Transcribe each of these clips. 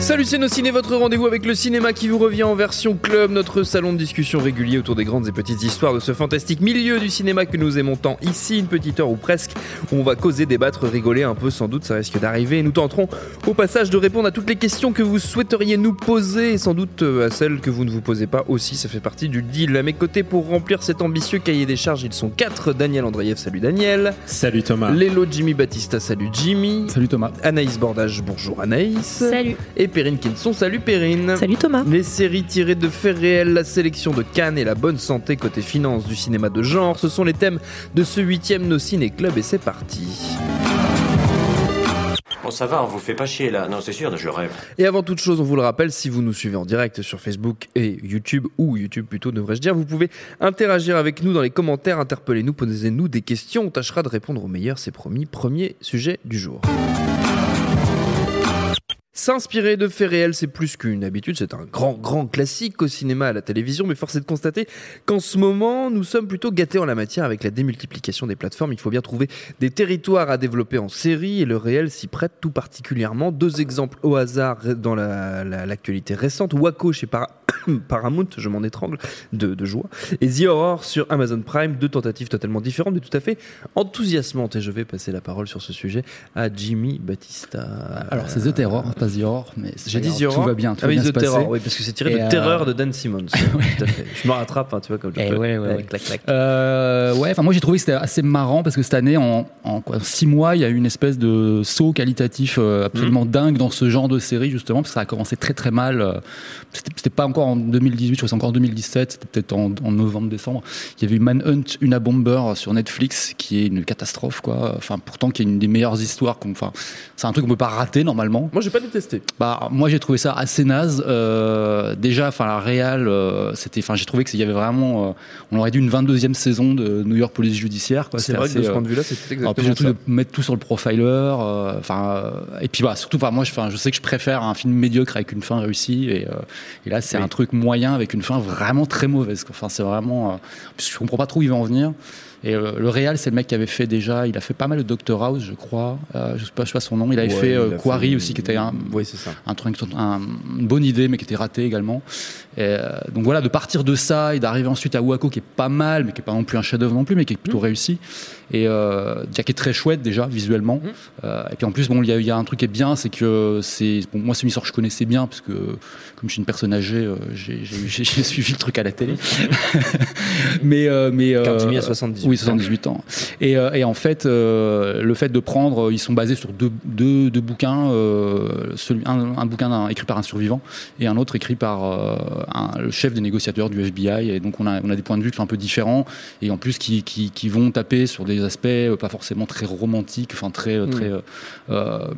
Salut c'est nos ciné, votre rendez-vous avec le cinéma qui vous revient en version club, notre salon de discussion régulier autour des grandes et petites histoires de ce fantastique milieu du cinéma que nous aimons tant ici, une petite heure ou presque, où on va causer, débattre, rigoler un peu sans doute, ça risque d'arriver, et nous tenterons au passage de répondre à toutes les questions que vous souhaiteriez nous poser, et sans doute euh, à celles que vous ne vous posez pas aussi, ça fait partie du deal. À mes côtés pour remplir cet ambitieux cahier des charges, ils sont quatre, Daniel Andreev, salut Daniel, Salut Thomas. Lélo Jimmy Battista, salut Jimmy, Salut Thomas. Anaïs Bordage, bonjour Anaïs, Salut. et Perrine Kinson, salut Perrine. Salut Thomas. Les séries tirées de faits réels, la sélection de Cannes et la bonne santé côté finance du cinéma de genre, ce sont les thèmes de ce huitième No Ciné Club et c'est parti. Bon, ça va, on vous fait pas chier là. Non, c'est sûr, je rêve. Et avant toute chose, on vous le rappelle, si vous nous suivez en direct sur Facebook et YouTube, ou YouTube plutôt devrais-je dire, vous pouvez interagir avec nous dans les commentaires, interpellez-nous, posez-nous des questions, on tâchera de répondre au meilleur, c'est promis. Premier sujet du jour. S'inspirer de faits réels, c'est plus qu'une habitude, c'est un grand, grand classique au cinéma, à la télévision, mais force est de constater qu'en ce moment, nous sommes plutôt gâtés en la matière avec la démultiplication des plateformes. Il faut bien trouver des territoires à développer en série et le réel s'y prête tout particulièrement. Deux exemples au hasard dans la- la- l'actualité récente. Waco chez Para- Paramount, je m'en étrangle de, joie, et The Horror sur Amazon Prime, deux tentatives totalement différentes mais tout à fait enthousiasmantes. Et je vais passer la parole sur ce sujet à Jimmy Battista. Alors c'est The Terror, Mais J'ai dit Horror. Tout va bien, tout ah oui, The. Terror, oui, parce que c'est tiré Et, de euh, Terreur de Dan Simmons. Tout à fait. Je me rattrape, hein, tu vois, comme je Eh peux. ouais, ouais, ouais. Clac, clac. Euh, ouais, enfin moi j'ai trouvé que c'était assez marrant parce que cette année, en, en quoi, six mois, il y a eu une espèce de saut qualitatif euh, absolument Mhm. dingue dans ce genre de série justement parce que ça a commencé très très mal. C'était pas encore en 2018, je crois que c'est encore en 2017, c'était peut-être en, en novembre-décembre. Il y avait eu Manhunt, une Bomber sur Netflix qui est une catastrophe quoi. Enfin pourtant qui est une des meilleures histoires. qu'on- Enfin c'est un truc qu'on peut pas rater normalement. Moi, j'ai pas détesté. Bah, moi j'ai trouvé ça assez naze. Euh, déjà, enfin la réal, euh, c'était, enfin j'ai trouvé qu'il y avait vraiment, euh, on aurait dû une 22e saison de New York Police Judiciaire. quoi. C'est C'était vrai que de ce euh, point de vue-là, c'était alors, puis exactement surtout de mettre tout sur le profiler. euh, Enfin, euh, et puis bah, surtout, enfin, moi, je, enfin, je sais que je préfère un film médiocre avec une fin réussie, et, euh, et là, c'est Oui. un truc moyen avec une fin vraiment très mauvaise. Enfin, c'est vraiment, euh, je comprends pas trop où il va en venir. Et euh, le réal, c'est le mec qui avait fait déjà, il a fait pas mal de Doctor House, je crois. Euh, je sais pas, je sais pas son nom. Il avait Ouais, fait euh, il Quarry fait- aussi, qui était un, Oui, ça. un truc, un- une bonne idée, mais qui était raté également. Et, euh, donc voilà, de partir de ça et d'arriver ensuite à Waco, qui est pas mal, mais qui est pas non plus un chef-d'œuvre non plus, mais qui est plutôt Mmh. réussi. Et euh, qui est très chouette déjà visuellement. Mmh. Euh, et puis en plus, bon, il y, a- il y a un truc qui est bien, c'est que c'est bon, moi c'est une histoire que je connaissais bien parce que comme je suis une personne âgée, euh, j'ai suivi le truc à la télé. mais euh, mais Car Jimmy a 78 oui 78 ans. Et, et en fait, le fait de prendre, ils sont basés sur deux, deux, deux bouquins, celui, un, un bouquin écrit par un survivant et un autre écrit par un- le chef des négociateurs du FBI. Et donc on a, on a des points de vue qui sont un peu différents et en plus qui, qui, qui vont taper sur des aspects euh, pas forcément très romantiques, enfin très, euh, très, euh, euh,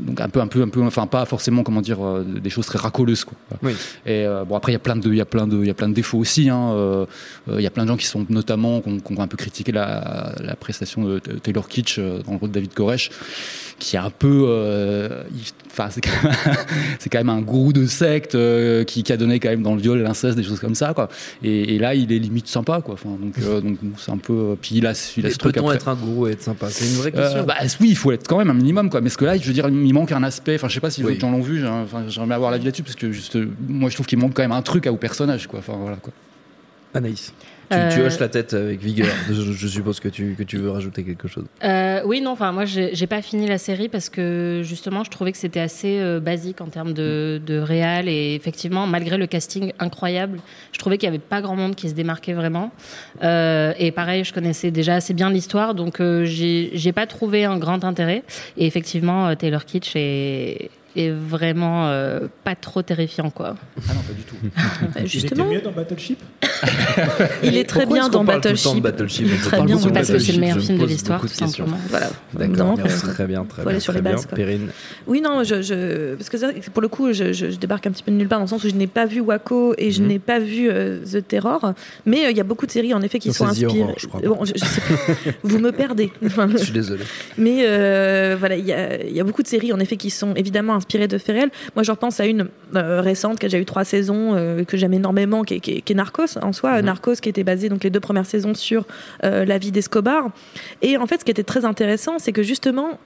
donc un peu, un peu, un peu, enfin pas forcément comment dire des choses très racoleuses quoi. Oui. Et euh, bon après il y a plein de, il y a plein de, il y a plein de défauts aussi. hein, Il y a plein de gens qui sont notamment qui ont un peu critiqué la, la prestation de Taylor Kitsch dans le rôle de David Koresh, qui est un peu, euh, enfin c'est quand, même- c'est quand même un gourou de secte euh, qui, qui a donné quand même dans le viol, l'inceste, des choses comme ça quoi. Et, et là il est limite sympa quoi. Enfin donc euh, donc c'est un peu, puis il a, il a ce truc Peut-on être un gourou et être sympa? C'est une vraie question. bah, oui, il faut être quand même un minimum, quoi. Mais ce que là, je veux dire, il manque un aspect. Enfin, je sais pas si les Oui. gens l'ont vu. Enfin, j'aimerais avoir l'avis là-dessus parce que juste, moi, je trouve qu'il manque quand même un truc à au personnage, quoi. Enfin, voilà, quoi. Anaïs. Tu, tu Euh, hoches la tête avec vigueur. Je, je suppose que tu, que tu veux rajouter quelque chose. Euh, oui, non, enfin, moi, j'ai pas fini la série parce que justement, je trouvais que c'était assez euh, basique en termes de, de réal et effectivement, malgré le casting incroyable, je trouvais qu'il y avait pas grand monde qui se démarquait vraiment. Et pareil, je connaissais déjà assez bien l'histoire, donc j'ai j'ai pas trouvé un grand intérêt. Et effectivement, Taylor Kitsch est est vraiment euh, pas trop terrifiant, quoi. Ah non, pas du tout. Euh, Justement, Il était mieux dans Battleship? Il est très bien dans Battleship. Battleship Il est On très bien Parce que c'est le Battleship, meilleur film de l'histoire, tout simplement. Voilà. D'accord, très bien, très bien. aller sur très les bien. bases, quoi. Perrine, Oui, non, je, je- parce que pour le coup, je, je- je débarque un petit peu de nulle part dans le sens où je n'ai pas vu Waco et je Mhm. n'ai pas vu euh, The Terror, mais euh, il y a beaucoup de séries en effet qui Non, sont inspirées. Horror, je crois. Bon, je- je sais. Vous me perdez. Enfin, je suis désolé. mais euh, voilà, il y a, il y a beaucoup de séries en effet qui sont évidemment inspirées de faits réels. Moi, je repense à une euh, récente qui a déjà eu trois saisons euh, que j'aime énormément, qui est, qui est- qui est Narcos en soi. Mhm. Narcos qui était basé donc les deux premières saisons sur euh, la vie d'Escobar. Et en fait, ce qui était très intéressant, c'est que justement.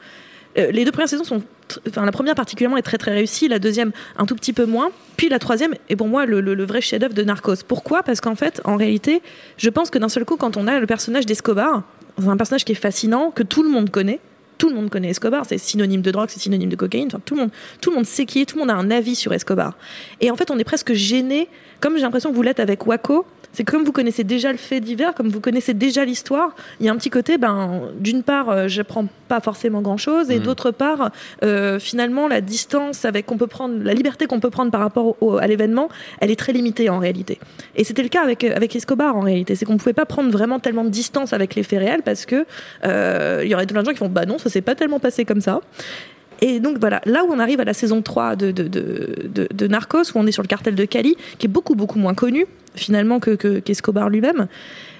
les deux premières saisons sont, enfin la première particulièrement est très très réussie, la deuxième un tout petit peu moins, puis la troisième est pour moi le, le- le vrai chef-d'œuvre de Narcos. Pourquoi? Parce qu'en fait, en réalité, je pense que d'un seul coup, quand on a le personnage d'Escobar, c'est un personnage qui est fascinant, que tout le monde connaît. Tout le monde connaît Escobar, c'est synonyme de drogue, c'est synonyme de cocaïne. Enfin, tout le monde, tout le monde sait qui est, tout le monde a un avis sur Escobar. Et en fait, on est presque gêné, comme j'ai l'impression que vous l'êtes avec Waco. C'est comme vous connaissez déjà le fait divers, comme vous connaissez déjà l'histoire. Il y a un petit côté, ben, d'une part, euh, j'apprends pas forcément grand chose, et Mm. d'autre part, euh, finalement, la distance avec qu'on peut prendre, la liberté qu'on peut prendre par rapport au- au- à l'événement, elle est très limitée en réalité. Et c'était le cas avec, avec Escobar en réalité. C'est qu'on ne pouvait pas prendre vraiment tellement de distance avec les faits réels parce que euh, il y aurait plein de gens qui font bah non, ça s'est pas tellement passé comme ça. Et donc voilà, là où on arrive à la saison 3 de, de, de, de- de Narcos, où on est sur le cartel de Cali, qui est beaucoup beaucoup moins connu finalement que que- qu'Escobar lui-même,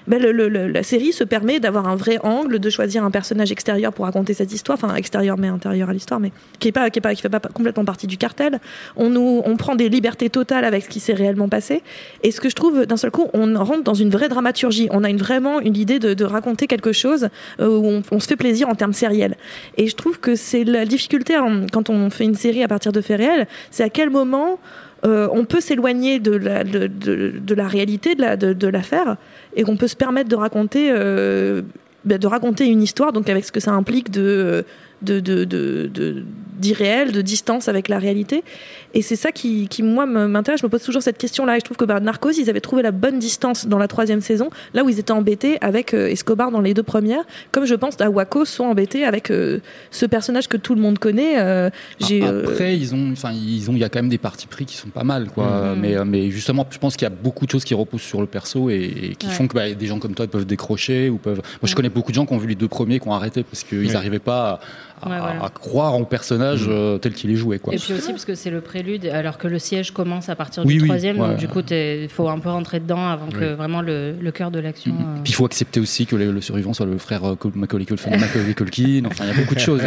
ben, la série se permet d'avoir un vrai angle, de choisir un personnage extérieur pour raconter cette histoire, enfin extérieur mais intérieur à l'histoire, mais qui est pas pas fait pas complètement partie du cartel. On nous on prend des libertés totales avec ce qui s'est réellement passé. Et ce que je trouve d'un seul coup, on rentre dans une vraie dramaturgie. On a une, vraiment une idée de, raconter quelque chose euh, où on, se fait plaisir en termes sériels. Et je trouve que c'est la difficulté en- quand on fait une série à partir de faits réels, c'est à quel moment euh, on peut s'éloigner de la, de, de- de la réalité de la- de, de l'affaire et qu'on peut se permettre de raconter, euh, bah, de raconter une histoire, donc avec ce que ça implique de de, de, de, de- d'irréel, de distance avec la réalité. Et c'est ça qui, qui moi, me- m'intéresse. Je me pose toujours cette question-là. Et je trouve que bah, Narcos, ils avaient trouvé la bonne distance dans la troisième saison, là où ils étaient embêtés avec euh, Escobar dans les deux premières, comme je pense à Waco sont embêtés avec euh, ce personnage que tout le monde connaît. euh, j'ai, euh, Après, ils ont, enfin, ils ont, il y a quand même des partis pris qui sont pas mal, quoi. Mhm. Mais, mais justement, je pense qu'il y a beaucoup de choses qui reposent sur le perso et, et qui Ouais. font que bah, des gens comme toi peuvent décrocher ou peuvent. Moi, je connais beaucoup de gens qui ont vu les deux premiers, qui ont arrêté parce qu'ils Ouais. n'arrivaient pas à, à- Ouais, voilà. à croire en personnage Mhm. euh, tel qu'il est joué, quoi. Et puis aussi parce que c'est le prélude, alors que le siège commence à partir Oui, du oui, troisième, ouais. donc du coup il faut un peu rentrer dedans avant que vraiment le, le cœur de l'action. Euh, Puis il faut accepter aussi que le, le survivant soit le frère euh, Macaulay Culkin. Macaulay Culkin. Enfin, il y a beaucoup de choses.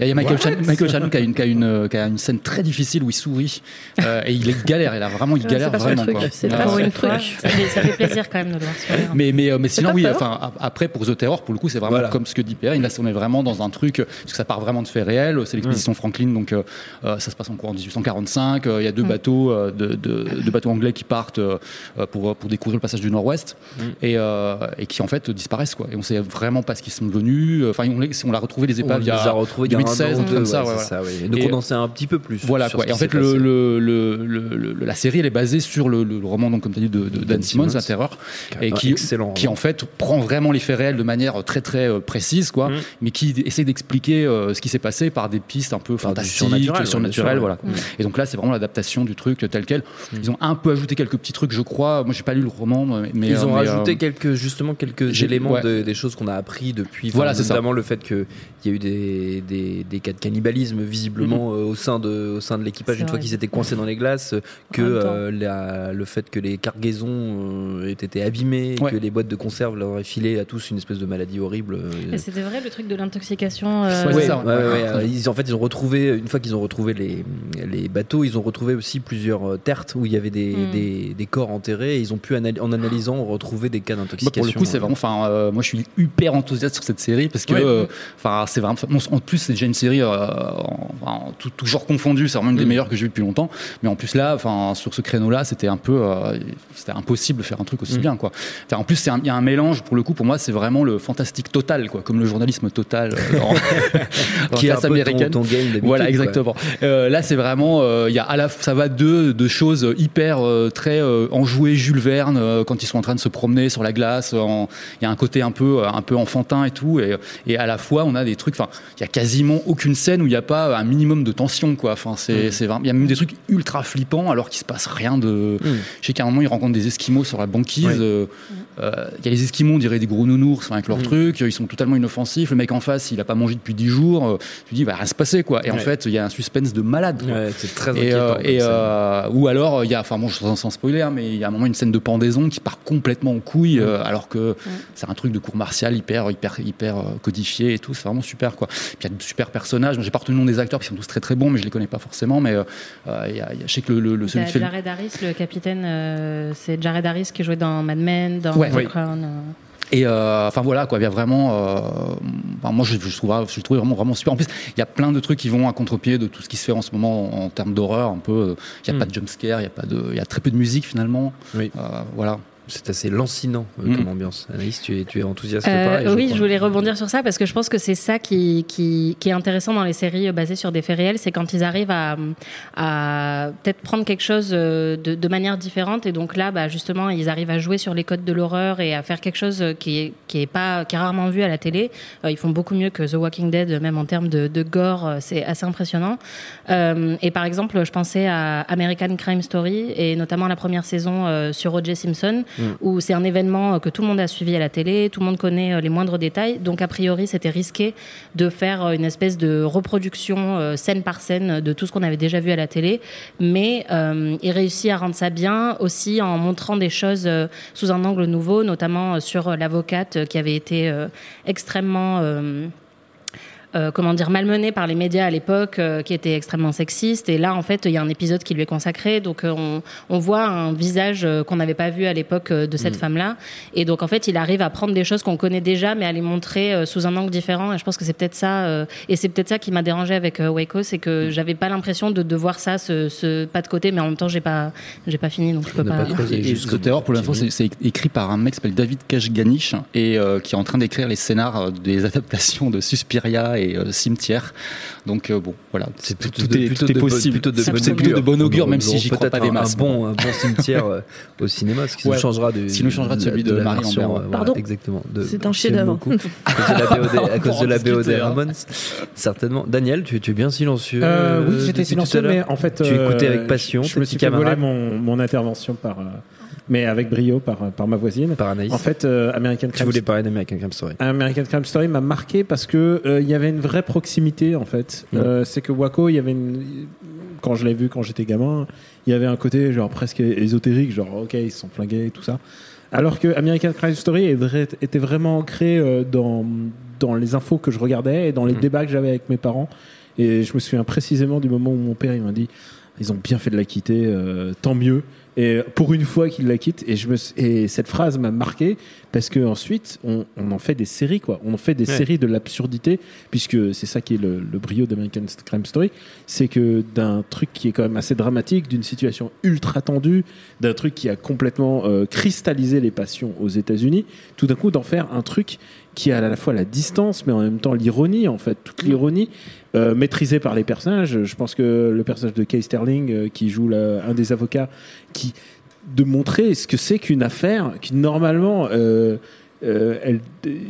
Il y a Michael, Chan- Michael Shannon qui a, une, qui, a une, qui a une scène très difficile où il sourit euh, et il est galère. Il a vraiment, il galère vraiment. c'est pas pour une fois, truc. ça fait, plaisir quand même de le voir sourire. Mais, mais, euh, mais sinon, oui, enfin, ap- après, pour The Terror, pour le coup, c'est vraiment comme ce que dit Pierre. Là, on est vraiment dans un truc, parce que ça part vraiment de faits réels. C'est l'expédition Franklin, donc euh, euh, ça se passe en cours en 1845. euh, Il y a deux Mm. bateaux, euh, de, de- deux bateaux anglais qui partent pour, pour découvrir le passage du Nord-Ouest Mm. et, euh, et qui en fait disparaissent. Quoi. Et on sait vraiment pas ce qu'ils sont devenus. Enfin, on, les- on a retrouvé les épaves il y a a retrouvés il y a un 2016, an un deux, comme ça. ouais, ouais. Donc Et- on en sait un petit peu plus. Voilà sur quoi. ce Et en fait, s'est le, passé. le- le- le- le- la série elle est basée sur le, le roman donc comme tu as dit de, de Dan, Dan Simmons. La Terreur, et qui, excellent. qui en fait prend vraiment les faits réels de manière très très précise quoi, Mm. mais qui essaie d'expliquer euh, ce qui s'est passé par des pistes un peu Par fantastiques, surnaturelles, voilà. quoi. Et donc là, c'est vraiment l'adaptation du truc tel quel. Mm. Ils ont un peu ajouté quelques petits trucs, je crois. Moi, j'ai pas lu le roman, mais Ils ont euh, mais, rajouté euh, quelques justement quelques éléments ouais. de- des choses qu'on a appris depuis. Voilà, c'est ça. notamment le fait qu'il y a eu des, des, des cas de cannibalisme visiblement euh, au sein de au sein de l'équipage une fois qu'ils étaient coincés dans les glaces, que euh, la- le fait que les cargaisons euh, aient été abîmées, Ouais. que les boîtes de conserve leur aient filé à tous une espèce de maladie horrible. euh, Et c'était vrai le truc de l'intoxication. euh, Ouais, ça, ouais, ouais. ouais, ouais. Euh, Ils, en fait, ils ont retrouvé, une fois qu'ils ont retrouvé les, les bateaux, ils ont retrouvé aussi plusieurs euh, tertres où il y avait des, Mm. des, des corps enterrés et ils ont pu, anal- en analysant, retrouver des cas d'intoxication. pour le coup, c'est vraiment. Enfin, euh, moi, je suis hyper enthousiaste sur cette série parce que, Ouais. euh, enfin, c'est vraiment. bon, en plus, c'est déjà une série, euh, en- tout, tout genre confondu. C'est vraiment une des Mm. meilleures que j'ai vues depuis longtemps. Mais en plus là, enfin, sur ce créneau-là, c'était un peu, euh, c'était impossible de faire un truc aussi Mm. bien, quoi. En plus, c'est un- il y a un mélange. Pour le coup, pour moi, c'est vraiment le fantastique total, quoi, comme le journalisme total. euh, classe peu ton- américaine. ton game Voilà, exactement. Euh, là, c'est vraiment, euh, il y a à la, ça va de, de choses hyper euh, très euh, enjouées Jules Verne euh, quand ils sont en train de se promener sur la glace. Il y a un côté un peu, un peu enfantin et tout, et, et à la fois on a des trucs. Enfin, il y a quasiment aucune scène où il n'y a pas un minimum de tension, quoi. Enfin, c'est, Mm. il y a même des trucs ultra flippants alors qu'il se passe rien de. Je sais qu'à un moment ils rencontrent des Esquimaux sur la banquise. Euh, euh, Il y a les Esquimaux, on dirait des gros nounours avec leurs Mm. trucs. Ils sont totalement inoffensifs. Le mec en face, il a pas mangé depuis 10 jours. Euh, Tu dis, il va rien se passer, quoi. Et en fait, il y a un suspense de malade. quoi. Ouais, c'est très Et, inquiétant. euh, et, euh, ou alors il y a enfin bon sans, sans spoiler hein, mais il y a un moment une scène de pendaison qui part complètement en couille euh, alors que c'est un truc de cours martial hyper hyper hyper codifié et tout c'est vraiment super quoi puis il y a de super personnages j'ai pas retenu le nom des acteurs qui sont tous très très bons mais je les connais pas forcément mais il y a, il y a- je sais que le, le, le celui qui fait Jared Harris, le capitaine, euh, c'est Jared Harris qui jouait dans Mad Men, dans Ouais. The Oui. Crown. Et euh, enfin voilà quoi, il y a vraiment. euh, moi je, je trouve, je trouve vraiment vraiment super. En plus, il y a plein de trucs qui vont à contre-pied de tout ce qui se fait en ce moment en, en termes d'horreur. Un peu, euh, il n'y a Mm. pas de jumpscare, il y a pas de, il y a très peu de musique finalement. Oui. Euh, voilà. C'est assez lancinant euh, Mm. comme ambiance. Anaïs, tu es, tu es enthousiaste Euh, pareil, oui, je voulais rebondir sur ça parce que je pense que c'est ça qui, qui, qui est intéressant dans les séries euh, basées sur des faits réels, c'est quand ils arrivent à, à peut-être prendre quelque chose euh, de, de manière différente et donc là, bah, justement, ils arrivent à jouer sur les codes de l'horreur et à faire quelque chose qui est, qui est pas qui est rarement vu à la télé. Ils font beaucoup mieux que The Walking Dead, même en termes de, de gore, c'est assez impressionnant. Euh, et par exemple, je pensais à American Crime Story et notamment la première saison sur O.J. Simpson, où c'est un événement euh, que tout le monde a suivi à la télé, tout le monde connaît euh, les moindres détails. Donc a priori, c'était risqué de faire euh, une espèce de reproduction scène par scène de tout ce qu'on avait déjà vu à la télé, mais il réussit à rendre ça bien aussi en montrant des choses sous un angle nouveau, notamment sur l'avocate qui avait été extrêmement euh, comment dire malmenée par les médias à l'époque, euh, qui était extrêmement sexiste. Et là, en fait, il y a un épisode qui lui est consacré, donc euh, on, on voit un visage euh, qu'on n'avait pas vu à l'époque euh, de cette femme-là. Et donc, en fait, il arrive à prendre des choses qu'on connaît déjà, mais à les montrer euh, sous un angle différent. Et je pense que c'est peut-être ça, euh, et c'est peut-être ça qui m'a dérangé avec euh, Waco, c'est que j'avais pas l'impression de, de voir ça, ce, ce pas de côté, mais en même temps, j'ai pas, j'ai pas fini, donc je peux pas. pas Et Terror, pour l'info, bout. c'est écrit par un mec qui s'appelle David Kashganich et euh, qui est en train d'écrire les scénars des adaptations de Suspiria et euh, Cimetière. Donc euh, bon, voilà, C'est tout, plutôt tout de, est, tout est de, possible. plutôt de C'est plutôt de bon augure, Nous même si j'y crois pas des masses. Un bon, un bon cimetière euh, au cinéma, ce qui nous Ouais. changera de, qui nous changera de celui de la Marie euh, ouais. voilà, Pardon exactement. de- C'est un chef-d'œuvre. beaucoup. À cause de la BOD, de hein. Ramones, certainement. Daniel, tu, es bien silencieux. Oui, j'étais silencieux, mais en fait. Tu écoutais avec passion Je me suis fait voler mon intervention par. Mais avec brio par, par ma voisine. par Anaïs. En fait, euh, American tu Crime voulais parler d'American Crime Story. American Crime Story m'a marqué parce que euh, il y avait une vraie proximité en fait. Euh, c'est que Waco, il y avait une quand je l'ai vu quand j'étais gamin, il y avait un côté genre presque ésotérique, genre ok ils se sont flingués et tout ça. Alors que American Crime Story était vraiment ancré dans dans les infos que je regardais et dans les Mm. débats que j'avais avec mes parents. Et je me souviens précisément du moment où mon père il m'a dit ils ont bien fait de la quitter, euh, tant mieux. Et pour une fois qu'il la quitte, et, je me, et cette phrase m'a marqué parce que ensuite on, on en fait des séries quoi. On en fait des Ouais. séries de l'absurdité puisque c'est ça qui est le, le brio d'American Crime Story, c'est que d'un truc qui est quand même assez dramatique, d'une situation ultra tendue, d'un truc qui a complètement euh, cristallisé les passions aux États-Unis, tout d'un coup d'en faire un truc qui a à la fois la distance mais en même temps l'ironie en fait, toute l'ironie euh, maîtrisée par les personnages. Je pense que le personnage de Kay Sterling euh, qui joue la- un des avocats qui de montrer ce que c'est qu'une affaire qui normalement euh, euh,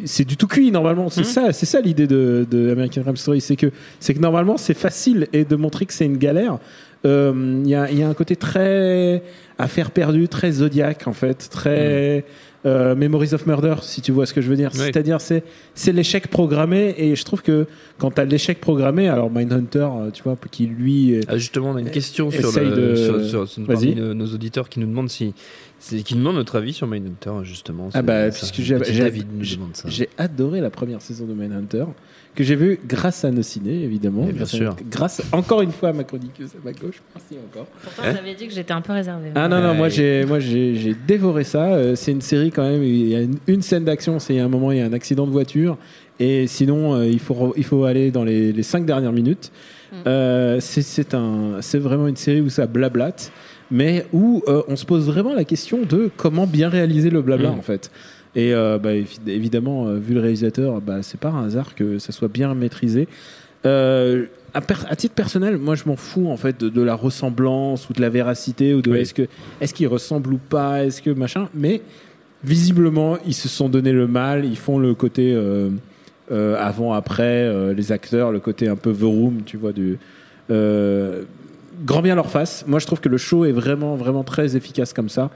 c'est du tout cuit normalement. C'est ça c'est ça l'idée de, de American Crime Story c'est que c'est que normalement c'est facile et de montrer que c'est une galère. Euh, il y, a, il y a un côté très affaire perdue très zodiaque en fait très euh, Memories of Murder si tu vois ce que je veux dire Oui. c'est-à-dire c'est c'est l'échec programmé et je trouve que quand t'as l'échec programmé alors Mindhunter euh, tu vois qui lui Ah, justement, on a une question sur, le, de- sur, sur- sur- parmi nos, nos auditeurs qui nous demandent si, c'est- qui nous demandent notre avis sur Mindhunter justement. Ah bah, puisque j'ai- j'ai-. J'ai adoré la première saison de Mindhunter, que j'ai vu grâce à nos ciné, évidemment. Bien grâce à- sûr. grâce, encore une fois, à ma chroniqueuse à ma gauche. Merci encore. Pourtant, Hein j'avais dit que j'étais un peu réservée. Ah non, non, moi j'ai moi j'ai dévoré ça. Euh, c'est une série quand même. Il y a une, une scène d'action, c'est a un moment, il y a un accident de voiture. Et sinon, euh, il, faut, re- il faut aller dans les, les cinq dernières minutes. Euh, c'est- c'est un, c'est vraiment une série où ça blablate, mais où euh, on se pose vraiment la question de comment bien réaliser le blabla Mm. en fait. Et euh, bah, évi- évidemment, euh, vu le réalisateur, bah, c'est pas un hasard que ça soit bien maîtrisé. Euh, à, titre personnel, moi je m'en fous en fait de, de la ressemblance ou de la véracité ou de Oui. est-ce que est-ce qu'ils ressemblent ou pas, est-ce que machin. Mais visiblement, ils se sont donné le mal. Ils font le côté euh, avant après les acteurs, le côté un peu the room, tu vois du. grand bien leur face. Moi, je trouve que le show est vraiment, vraiment très efficace comme ça.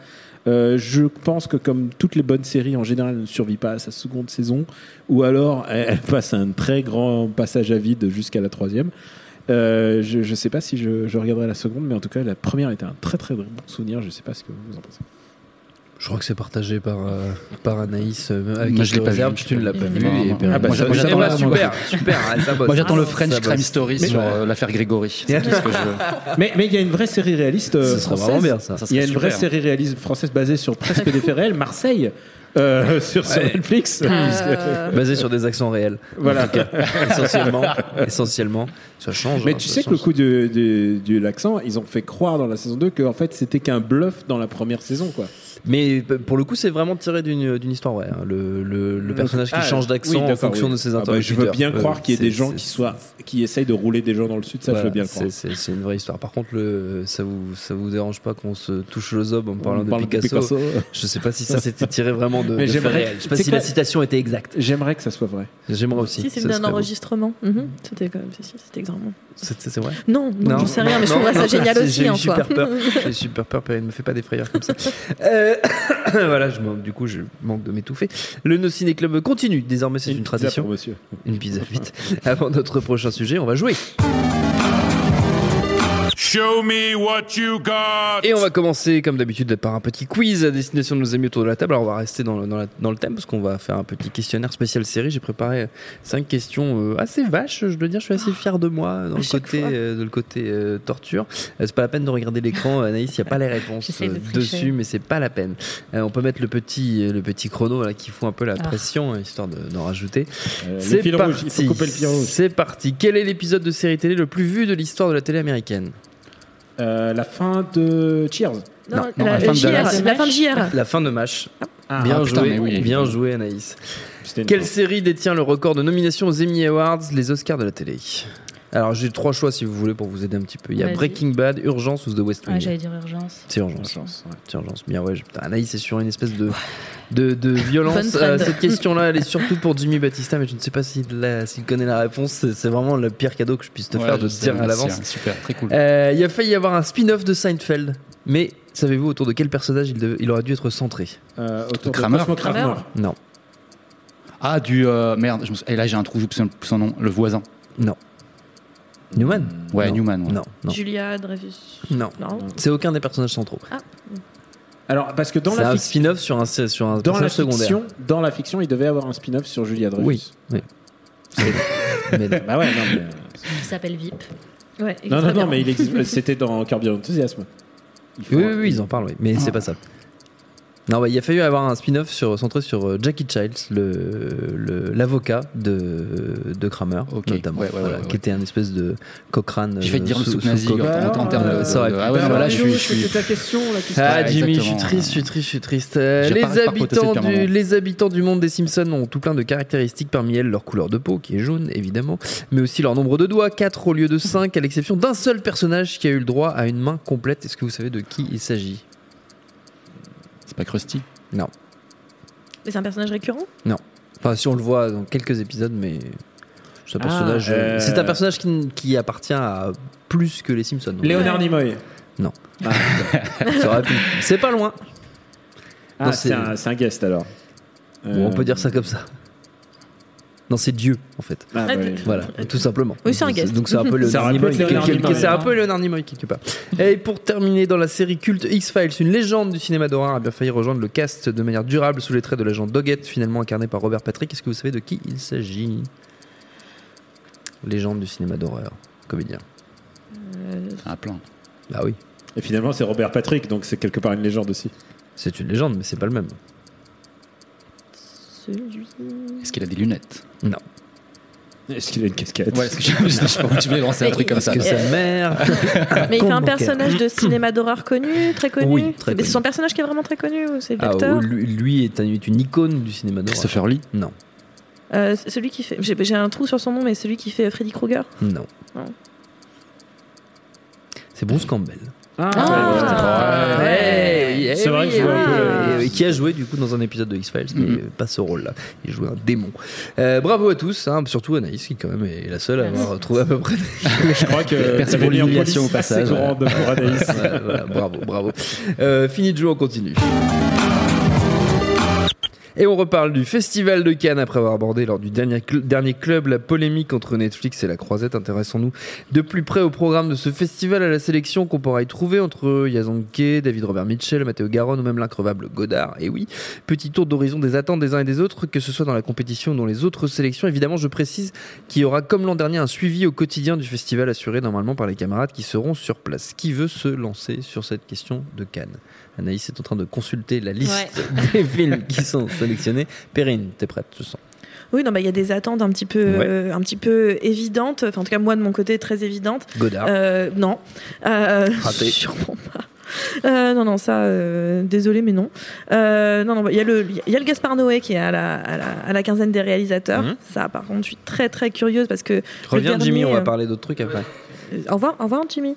Euh, je pense que comme toutes les bonnes séries, en général, ne survit pas à sa seconde saison, ou alors elle, elle passe un très grand passage à vide jusqu'à la troisième. Euh, je ne sais pas si je, je regarderai la seconde, mais en tout cas, la première était un très très bon souvenir. Je ne sais pas ce que vous en pensez. Je crois que c'est partagé par, euh, par Anaïs euh, avec Moi, je l'ai pas vu, je Tu ne l'as pas. vu. Non, et non. Perrine- Ah bah, super, super, ah, bosse. Moi, j'attends le French bosse. Crime Story Mais- sur euh, l'affaire Grégory. C'est tout ce que je veux. Mais mais il y a une vraie série réaliste euh, Ce serait française. vraiment bien ça. Il y a une vraie série réaliste française basée sur presque des faits réels, Marseille, euh, sur, sur Ouais. Netflix. Euh, Basé sur des accents réels. Voilà. Cas, essentiellement, essentiellement, ça change. Mais hein, tu sais que le coup de, de, de l'accent, ils ont fait croire dans la saison 2 qu'en fait c'était qu'un bluff dans la première saison. quoi. Mais pour le coup, c'est vraiment tiré d'une d'une histoire vraie. hein. Le, le, le personnage qui Ah, change oui, d'accent en fonction oui. de ses Ah bah, interlocuteurs. je veux bien Euh, croire qu'il y ait des gens qui, soient, qui essayent de rouler des gens dans le sud, ça je veux bien le croire. c'est- une vraie histoire. Par contre, le, ça vous ça vous dérange pas qu'on se touche le zob en parlant de, parle Picasso, Je sais pas si ça s'était tiré vraiment de, Mais de réels. Je sais pas si la citation était exacte. J'aimerais que ça soit vrai. J'aimerais aussi. Si, c'est un enregistrement. Mhm. C'était quand même, c'était extrêmement. C'est c'est vrai? Non, non, j'en sais rien, mais je trouverais ça génial j'ai- aussi J'ai eu en soi. super peur. J'ai super peur. Perrine, ne me fait pas des frayeurs comme ça. Euh, voilà, je, du coup, je manque de m'étouffer. Le No Ciné Club continue. Désormais, c'est une, tradition. pour monsieur. Une pizza vite. Avant notre prochain sujet, on va jouer. Show me what you got. Et on va commencer, comme d'habitude, par un petit quiz à destination de nos amis autour de la table. Alors, on va rester dans le, dans la- dans le thème parce qu'on va faire un petit questionnaire spécial série. J'ai préparé cinq questions euh, assez vaches, je dois dire. Je suis assez fier de moi dans À le côté, euh, de le côté euh, torture. Euh, c'est pas la peine de regarder l'écran, Anaïs. Il n'y a pas les réponses de dessus, mais c'est pas la peine. Euh, on peut mettre le petit, le petit chrono là, qui fout un peu la Ah. pression, hein, histoire de- d'en rajouter. Euh, C'est parti. couper le fil rouge. C'est parti. Quel est l'épisode de série télé le plus vu de l'histoire de la télé américaine? Euh, la fin de Cheers. Non, la, la fin de JR, la fin de JR. La fin de Mash. Ah, bien ah, joué, oui, bien joué Anaïs. Quelle série détient le record de nominations aux Emmy Awards, les Oscars de la télé? Alors j'ai trois choix si vous voulez pour vous aider un petit peu. Il y a Vas-y. Breaking Bad, Urgence ou The West Ah, Wing. j'allais dire urgence. C'est Urgence. Ouais. C'est Urgence. Bien ouais. je- putain, Anaïs est sur une espèce de de, de violence. Euh, cette question-là, elle est surtout pour Jimmy Batista, mais je ne sais pas s'il la- s'il connaît la réponse. C'est c'est vraiment le pire cadeau que je puisse te Ouais, faire de je te dire à l'avance. hein, Super, très cool. Euh, il a failli y avoir un spin-off de Seinfeld, mais savez-vous autour de quel personnage il, devait- il aurait dû être centré? Euh, autour de Kramer. Cosmo Kramer. Kramer. Non, Ah, du. euh, merde, je me et là j'ai un trou, j'oublie son, son nom. Le voisin. non. Newman Ouais, Non. Newman. ouais. Non, non, Julia Dreyfus. non. Non. C'est aucun des personnages centraux. Alors, parce que dans la un fiction, spin-off sur un, sur un dans la secondaire. fiction, dans la fiction, il devait avoir un spin-off sur Julia Dreyfus. Oui, oui. Mais non. Bah ouais, non, mais... Qui s'appelle VIP. Ouais, non, non, non, mais il existe- c'était dans Curb Enthusiasm. Il Oui, oui, oui, ils en parlent, oui. mais c'est pas ça. Non, bah, il a fallu avoir un spin-off sur, centré sur euh, Jackie Childs, le- le- l'avocat de, de Kramer, notamment, ouais, ouais, voilà, ouais, ouais. qui était un espèce de Cochrane. J'ai fait euh, dire le sous- souk sous nazi en, en termes de. Euh, ça aurait pu. ah ouais, non, Bah, là je suis. je suis- C'était ta question, là, qui se Ah Jimmy, je suis triste, je suis triste, je suis triste. Euh, les, habitants du, les habitants du monde des Simpsons ont tout plein de caractéristiques, parmi elles leur couleur de peau, qui est jaune évidemment, mais aussi leur nombre de doigts, 4 au lieu de 5, à l'exception d'un seul personnage qui a eu le droit à une main complète. Est-ce que vous savez de qui il s'agit? C'est pas Krusty? Non. Mais c'est un personnage récurrent? Enfin, si on le voit dans quelques épisodes, mais c'est un Ah, personnage, euh, c'est un personnage qui, qui appartient à plus que les Simpsons. Léonard Nimoy. Aurait pu. C'est pas loin. Ah, Non, c'est un, guest alors. Bon, on peut Euh, dire ça comme ça. Non, c'est Dieu en fait. ah, Ah, ouais. Voilà, tout simplement. Oui, c'est un guest. Donc c'est un peu le C'est un peu Leonard Nimoy quelque part. Et pour terminer, dans la série culte X-Files, une légende du cinéma d'horreur a bien failli rejoindre le cast de manière durable sous les traits de l'agent Doggett, finalement incarné par Robert Patrick. Est-ce que vous savez de qui il s'agit? Légende du cinéma d'horreur, comédien. Euh, Un plein. Bah oui, Et finalement, c'est Robert Patrick, donc c'est quelque part une légende aussi. c'est une légende, mais c'est pas le même. Celui- Est-ce qu'il a des lunettes? Non. Est-ce qu'il a une casquette? Ouais, est-ce que je, je sais pas où tu voulais lancer un truc comme Est-ce ça. que sa mère Mais il fait un personnage de cinéma d'horreur connu, très connu. Oui, très Mais connu. C'est son personnage qui est vraiment très connu ou c'est Ah, l'acteur lui, lui est, un- est une icône du cinéma d'horreur. Christopher Lee? Non. Euh, celui qui fait. J'ai j'ai un trou sur son nom, mais celui qui fait Freddy Krueger? Non. Non. C'est Bruce Campbell. Ah, Ah. ouais, Ouais, eh C'est vrai oui, que je vois eh un peu, oui. euh, Et Qui a joué du coup dans un épisode de X-Files, mais Mhm. pas ce rôle-là. Il jouait un démon. Euh, bravo à tous, hein, surtout Anaïs qui quand même est la seule à avoir trouvé à peu près. Je crois que en l'humiliation police au passage. assez grande pour Anaïs. Voilà, voilà, bravo, bravo. Euh, fini de jouer, on continue. Et on reparle du Festival de Cannes après avoir abordé lors du dernier, cl- dernier club la polémique entre Netflix et la Croisette. Intéressons-nous de plus près au programme de ce festival à la sélection qu'on pourra y trouver entre Yazanke, David Robert Mitchell, Matteo Garonne ou même l'increvable Godard. Et oui, petit tour d'horizon des attentes des uns et des autres, que ce soit dans la compétition ou dans les autres sélections. Évidemment, je précise qu'il y aura comme l'an dernier un suivi au quotidien du festival assuré normalement par les camarades qui seront sur place. Qui veut se lancer sur cette question de Cannes? Anaïs est en train de consulter la liste des films qui sont sélectionnés. Perrine, t'es prête, je sens. Oui, non, bah il y a des attentes un petit peu, Ouais. euh, un petit peu évidentes. Enfin, en tout cas, moi de mon côté, très évidentes. Godard. Euh, non, euh, Raté. sûrement pas. Euh, non, non, ça, euh, désolé, mais non. Euh, non, non, bah, il y a le, il y a le Gaspard Noé qui est à la, à la, à la quinzaine des réalisateurs. Mhm. Ça, par contre, je suis très, très curieuse parce que. Reviens, le Jimmy, dernier, on va parler d'autres trucs après. Euh, Au revoir, au revoir Jimmy.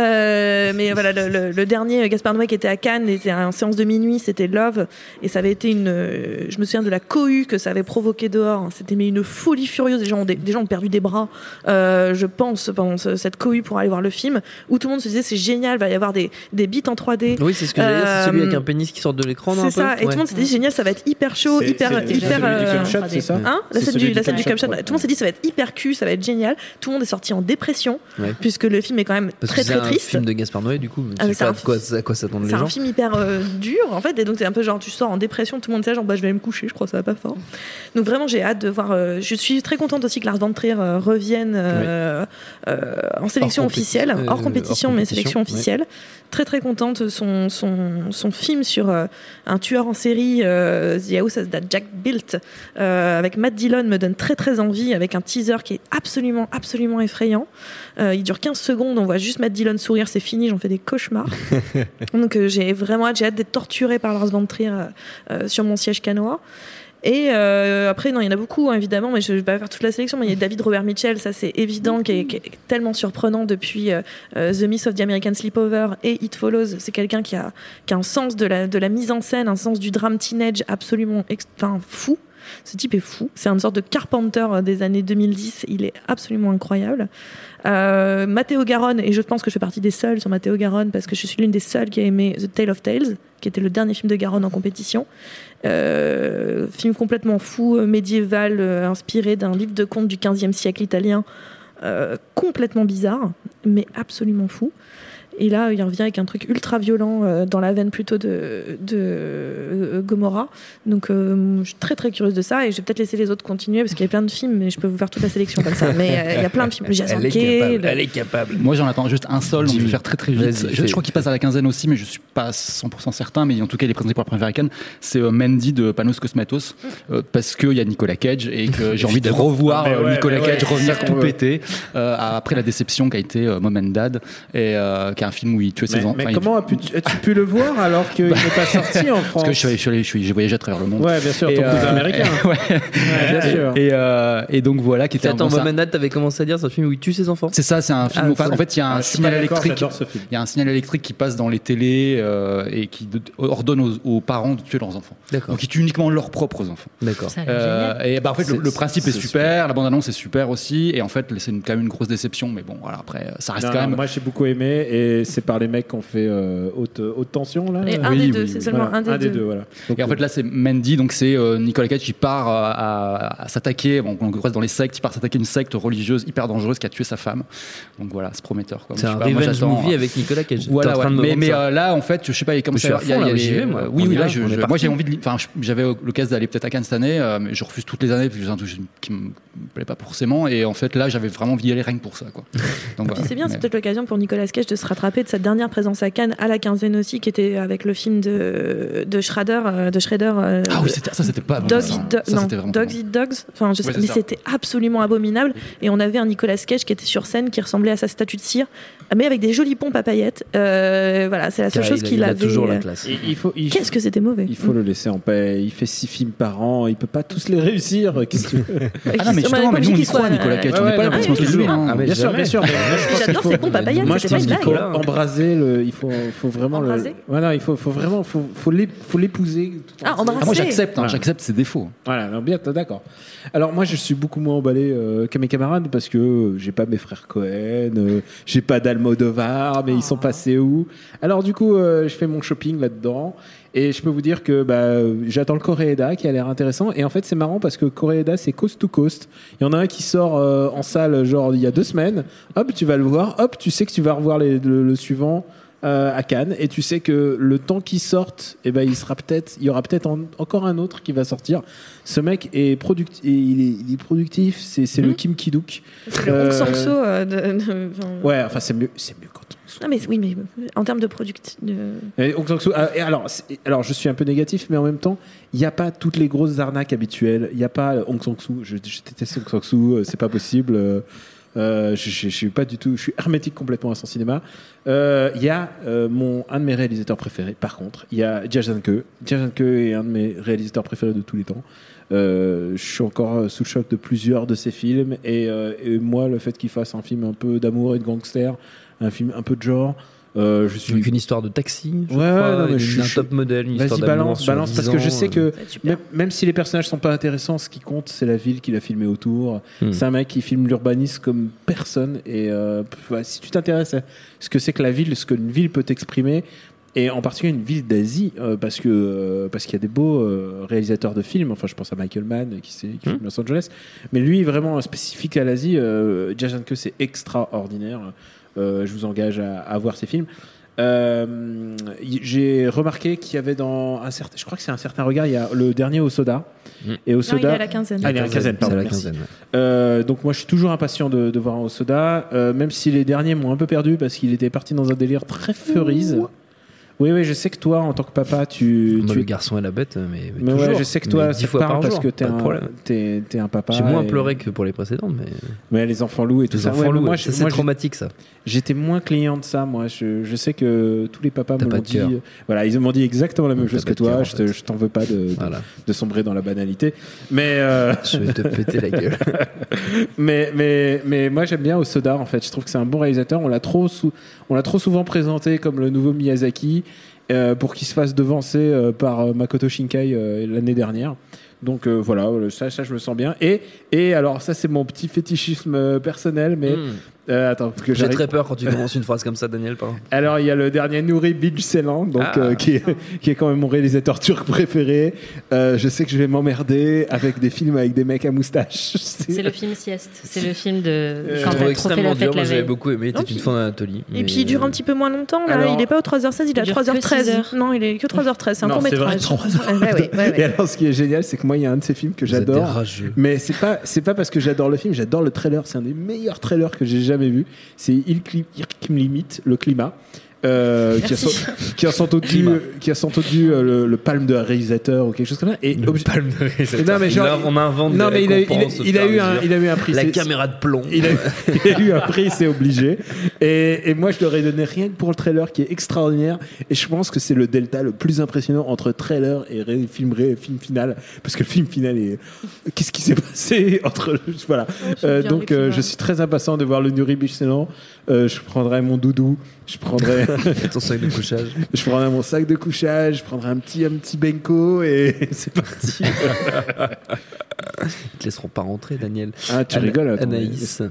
Euh, mais voilà, le, le- le dernier Gaspard Noé qui était à Cannes, était en séance de minuit, c'était Love, et ça avait été une. euh, Je me souviens de la cohue que ça avait provoqué dehors. C'était mais une folie furieuse. Les gens ont, des, des gens ont perdu des bras, euh, je pense, pendant ce- cette cohue pour aller voir le film, où tout le monde se disait c'est génial, va y avoir des, des beats en 3D. Oui, c'est ce que j'allais dire, c'est celui avec un pénis qui sort de l'écran, C'est ça, peu et tout le monde s'est dit génial, ça va être hyper chaud, C'est- hyper, hyper. euh, Cum Shot, c'est ça Hein? La scène du, du. Tout le monde s'est dit ça va être hyper cul, ça va être génial. Tout le monde est sorti en dépression Ouais. Puisque le film est quand même Parce très que c'est très un triste. film de Gaspard Noé, du coup. Ah, c'est un de quoi, à quoi s'attendent les C'est gens. un film hyper euh, dur en fait, et donc c'est un peu genre tu sors en dépression, tout le monde sait genre bah je vais aller me coucher, je crois que ça va pas fort. Donc vraiment j'ai hâte de voir. euh, je suis très contente aussi que Lars von Trier euh, revienne en sélection Hors officielle, hors compétition hors mais sélection officielle. Très très contente. Son son son film sur un tueur en série, The House That Jack Built, avec Matt Dillon me donne très très envie, avec un teaser qui est absolument absolument effrayant. Il dure 15 secondes, on voit juste Matt Dillon sourire, c'est fini, j'en fais des cauchemars. Donc euh, j'ai vraiment hâte, j'ai hâte d'être torturée par Lars von Trier euh, euh, sur mon siège canois. Et euh, après, non, il y en a beaucoup, hein, évidemment, mais je vais pas faire toute la sélection. Mais il y a David Robert Mitchell, ça c'est évident, qui est, qui est tellement surprenant depuis euh, The Myth of the American Sleepover et It Follows. C'est quelqu'un qui a, qui a un sens de la, de la mise en scène, un sens du drame teenage absolument fou. Ce type est fou. C'est une sorte de Carpenter euh, des années 2010. Il est absolument incroyable. Euh, Matteo Garonne, et je pense que je fais partie des seuls sur Matteo Garonne parce que je suis l'une des seules qui a aimé The Tale of Tales, qui était le dernier film de Garonne en compétition. Euh, film complètement fou, médiéval, inspiré d'un livre de contes du 15e siècle italien, complètement bizarre, mais absolument fou. Et là, il revient avec un truc ultra violent euh, dans la veine plutôt de, de euh, Gomorrah. Donc, euh, je suis très très curieuse de ça et je vais peut-être laisser les autres continuer parce qu'il y a plein de films, mais je peux vous faire toute la sélection comme ça. Mais euh, il y a plein de films. Jason Elle est capable. le- Elle est capable. Moi j'en attends juste un seul, donc je vais faire très très vite. Je, crois qu'il passe à la quinzaine aussi, mais je suis pas 100% certain. Mais en tout cas, il est présenté pour la première American. C'est euh, Mandy de Panos Cosmatos, euh, parce qu'il y a Nicolas Cage et que j'ai envie de revoir Ah, ouais, Nicolas ouais, Cage revenir tout euh, après la déception qu'a été euh, Mom and Dad, et euh, qui est un film où il tuait ses enfants. mais Enfin, comment as-tu as-tu pu le voir alors qu'il n'est pas sorti en France Parce que je suis allé- je suis allé- je suis- j'ai voyagé à travers le monde. Ouais, bien sûr, Et, ton cousin euh, américain. ouais. Ouais, bien sûr. Et, euh, et donc voilà, qui était un Attends, Dad, t'avais commencé à dire, c'est un film où il tue ses enfants. C'est ça, c'est un film. Ah, enfin, ça. en fait, il y a un Ah, suis signal électrique. Il y a un signal électrique qui passe dans les télés euh, et qui ordonne aux, aux parents de tuer leurs enfants. D'accord. Donc ils tuent uniquement leurs propres enfants. D'accord. Ça a l'air Euh, génial. et bah en fait le, principe est super, la bande annonce est super aussi et en fait c'est quand même une grosse déception mais bon voilà après ça reste Non, quand même Moi, j'ai beaucoup aimé et c'est par les mecs qui ont fait euh, haute, haute tension là. Et un oui, des oui, deux, oui, c'est seulement voilà, un des deux. voilà. et en fait là c'est Mandy donc c'est euh, Nicolas Cage qui part euh, à, à s'attaquer bon on reste dans les sectes il part s'attaquer une secte religieuse hyper dangereuse qui a tué sa femme donc voilà c'est prometteur quoi. C'est un revenge movie avec Nicolas Cage. Voilà, ouais. mais, mais euh, là, en fait, je sais pas comment Je suis ça les- j'y vais, moi. Oui, y oui, là, je- on est je- moi j'ai envie de. Enfin, j'avais l'occasion d'aller peut-être à Cannes cette année, mais je refuse toutes les années, puis c'est un truc qui me plaît pas forcément. Et en fait, là, j'avais vraiment envie d'y aller rien que pour ça, quoi. Donc, voilà. c'est bien, c'est peut-être l'occasion pour Nicolas Cage de se rattraper rattrapé de sa dernière présence à Cannes à la quinzaine aussi, qui était avec le film de, de Schrader, euh, de Schrader. euh, Ah oui, c'était- ça, c'était pas Dogs Do- Ça, non, Dogs bon. Eat Dogs. Enfin, je sais, c'est mais ça. c'était absolument abominable. Et on avait un Nicolas Cage qui était sur scène, qui ressemblait à sa statue de cire, mais avec des jolies pompes à paillettes. Euh, voilà, c'est la seule Car chose qu'il il a avait. toujours la euh, classe. Et il faut, il, Qu'est-ce que c'était mauvais. il faut le laisser en paix. Il fait six films par an. Il peut pas tous les réussir. Qu'est-ce que Ah non, mais justement, mais nous, on y croit, Nicolas Cage. On n'est pas là pour se moquer de lui. hein. Bien sûr, bien sûr. J'adore ces pompes à paillettes, Moi, je c'était pas pense une qu'il faut embraser le. Il faut, faut vraiment Embraser le. Voilà, il faut, faut vraiment, faut, faut l'ép- faut l'épouser. Ah, embrasser. Ah, moi, j'accepte, hein, Voilà. j'accepte ses défauts. Voilà, non, bien, d'accord. Alors moi, je suis beaucoup moins emballé euh, que mes camarades parce que euh, j'ai pas mes frères Cohen, euh, j'ai pas d'Almodovar, mais ils sont passés où? Alors du coup, euh, je fais mon shopping là-dedans et je peux vous dire que bah, j'attends le Coréeda qui a l'air intéressant et en fait c'est marrant parce que Coréeda c'est coast to coast. Il y en a un qui sort euh, en salle genre il y a deux semaines. Hop, tu vas le voir. Hop, tu sais que tu vas revoir le suivant. Euh, à Cannes et tu sais que le temps qu'il sorte eh ben il sera peut-être il y aura peut-être en- encore un autre qui va sortir ce mec est productif il est, il est productif c'est c'est le Kim Kiduk Le Euh, Hong Sang-soo, euh, de- de- enfin, ouais enfin c'est mieux c'est mieux quand Non, mais oui, mais en termes de product. de- alors, c'est- alors, je suis un peu négatif, mais en même temps, il n'y a pas toutes les grosses arnaques habituelles. Il n'y a pas Hong Sang-soo. Je, je déteste Hong Sang-soo, euh, c'est pas possible. Euh, je, suis pas du tout, je suis hermétique complètement à son cinéma. Euh, Il y a euh, mon un de mes réalisateurs préférés. Par contre, il y a Jia Zhangke. Jia Zhangke est un de mes réalisateurs préférés de tous les temps. Je suis encore sous le choc de plusieurs de ses films et moi le fait qu'il fasse un film un peu d'amour et de gangster, un film un peu de genre, euh, je suis une histoire de taxi, je Ouais, ouais, crois, non, mais je- un je- top modèle, une histoire Vas-y, balance, balance, 10 parce que je sais euh. que même, même si les personnages sont pas intéressants, ce qui compte, c'est la ville qu'il a filmé autour. Hmm. C'est un mec qui filme l'urbanisme comme personne. Et euh, si tu t'intéresses à ce que c'est que la ville, ce qu'une ville peut t'exprimer, et en particulier une ville d'Asie, euh, parce que euh, parce qu'il y a des beaux euh, réalisateurs de films. Enfin, je pense à Michael Mann qui, c'est- qui Hmm. filme Los Angeles, mais lui vraiment spécifique à l'Asie. Euh, Jia Zhangke, c'est extraordinaire. Euh, je vous engage à, à voir ses films. Euh, j'ai remarqué qu'il y avait dans un certain, je crois que c'est un certain regard, il y a le dernier au soda. Mm. Et au Non, il est soda, à la quinzaine. Ah, il est à la quinzaine, pardon, la merci. quinzaine. ouais. euh, donc moi je suis toujours impatient de, de voir un au soda, euh, même si les derniers m'ont un peu perdu parce qu'il était parti dans un délire très feurise. Oui, oui, je sais que toi, en tant que papa, tu, Moi, tu le garçon et la bête, mais, mais mais ouais, je sais que toi, te fois par parce jour, que t'es un, un papa. J'ai moins et- pleuré que pour les précédentes, mais Mais les enfants loups et tout les ça. enfants Ouais, loups, moi, c'est traumatique ça. J'étais moins client de ça, moi. Je, je sais que tous les papas me l'ont dit. Voilà, ils m'ont dit exactement la même chose que toi. Je, t'en veux pas de, sombrer dans la banalité. Mais, euh, Je vais te péter la gueule. mais, mais, mais moi, j'aime bien Osoda, en fait. Je trouve que c'est un bon réalisateur. On l'a trop, sou- on l'a trop souvent présenté comme le nouveau Miyazaki euh, pour qu'il se fasse devancer euh, par euh, Makoto Shinkai euh, l'année dernière. Donc euh, voilà, euh, ça, je me sens bien. Et, et alors, ça, c'est mon petit fétichisme euh, personnel, mais Hmm. Euh, attends, que J'ai très peur quand tu commences une phrase comme ça, Daniel. Pardon. alors, il y a le dernier Nouri Bilgeselan, donc Ah. euh, qui, est, qui est quand même mon réalisateur turc préféré. Euh, je sais que je vais m'emmerder avec des films avec des mecs à moustache. C'est le film Sieste. C'est le film de quand trop fait la extrêmement dur. Moi, j'avais beaucoup aimé. C'était une fin d'Anatolie. Et puis il dure un petit peu moins longtemps. Là, Alors- il est pas au 3h16, il est à Il dure que 3h13. six heures. Non, il est que 3h13. C'est un Non, court métrage. Ouais, ouais, ouais, Et alors, ce qui est génial, c'est que moi, il y a un de ces films que j'adore. Mais c'est pas, c'est pas parce que j'adore le film, j'adore le trailer. C'est un des meilleurs trailers que j'ai jamais vu. C'est Il, Cli- Il qui me limite, le climat. Euh, qui, a sans, qui a sans doute dû, qui a sans doute dû euh, le, le palme de réalisateur ou quelque chose comme ça. Et obje- palme de réalisateur. Non, mais Il genre- a- on invente non, mais il a, il a- il a eu un, il a eu un prix. La caméra de plomb. il a, il a eu un prix, c'est obligé. Et, et moi, je leur ai donné rien que pour le trailer qui est extraordinaire. Et je pense que c'est le delta le plus impressionnant entre trailer et ré- film, ré- film final. Parce que le film final est. Qu'est-ce qui s'est passé entre. le- Voilà. j'aime Euh, donc, euh, je suis très impatient de voir le Nuri Bilgeselan. Euh, je prendrai mon doudou. Je prendrai, Ton sac de couchage. je prendrai mon sac de couchage. Je prendrai un petit, un petit benko. Et c'est parti. Ils te laisseront pas rentrer, Daniel. Ah, tu rigoles, attends, Anaïs.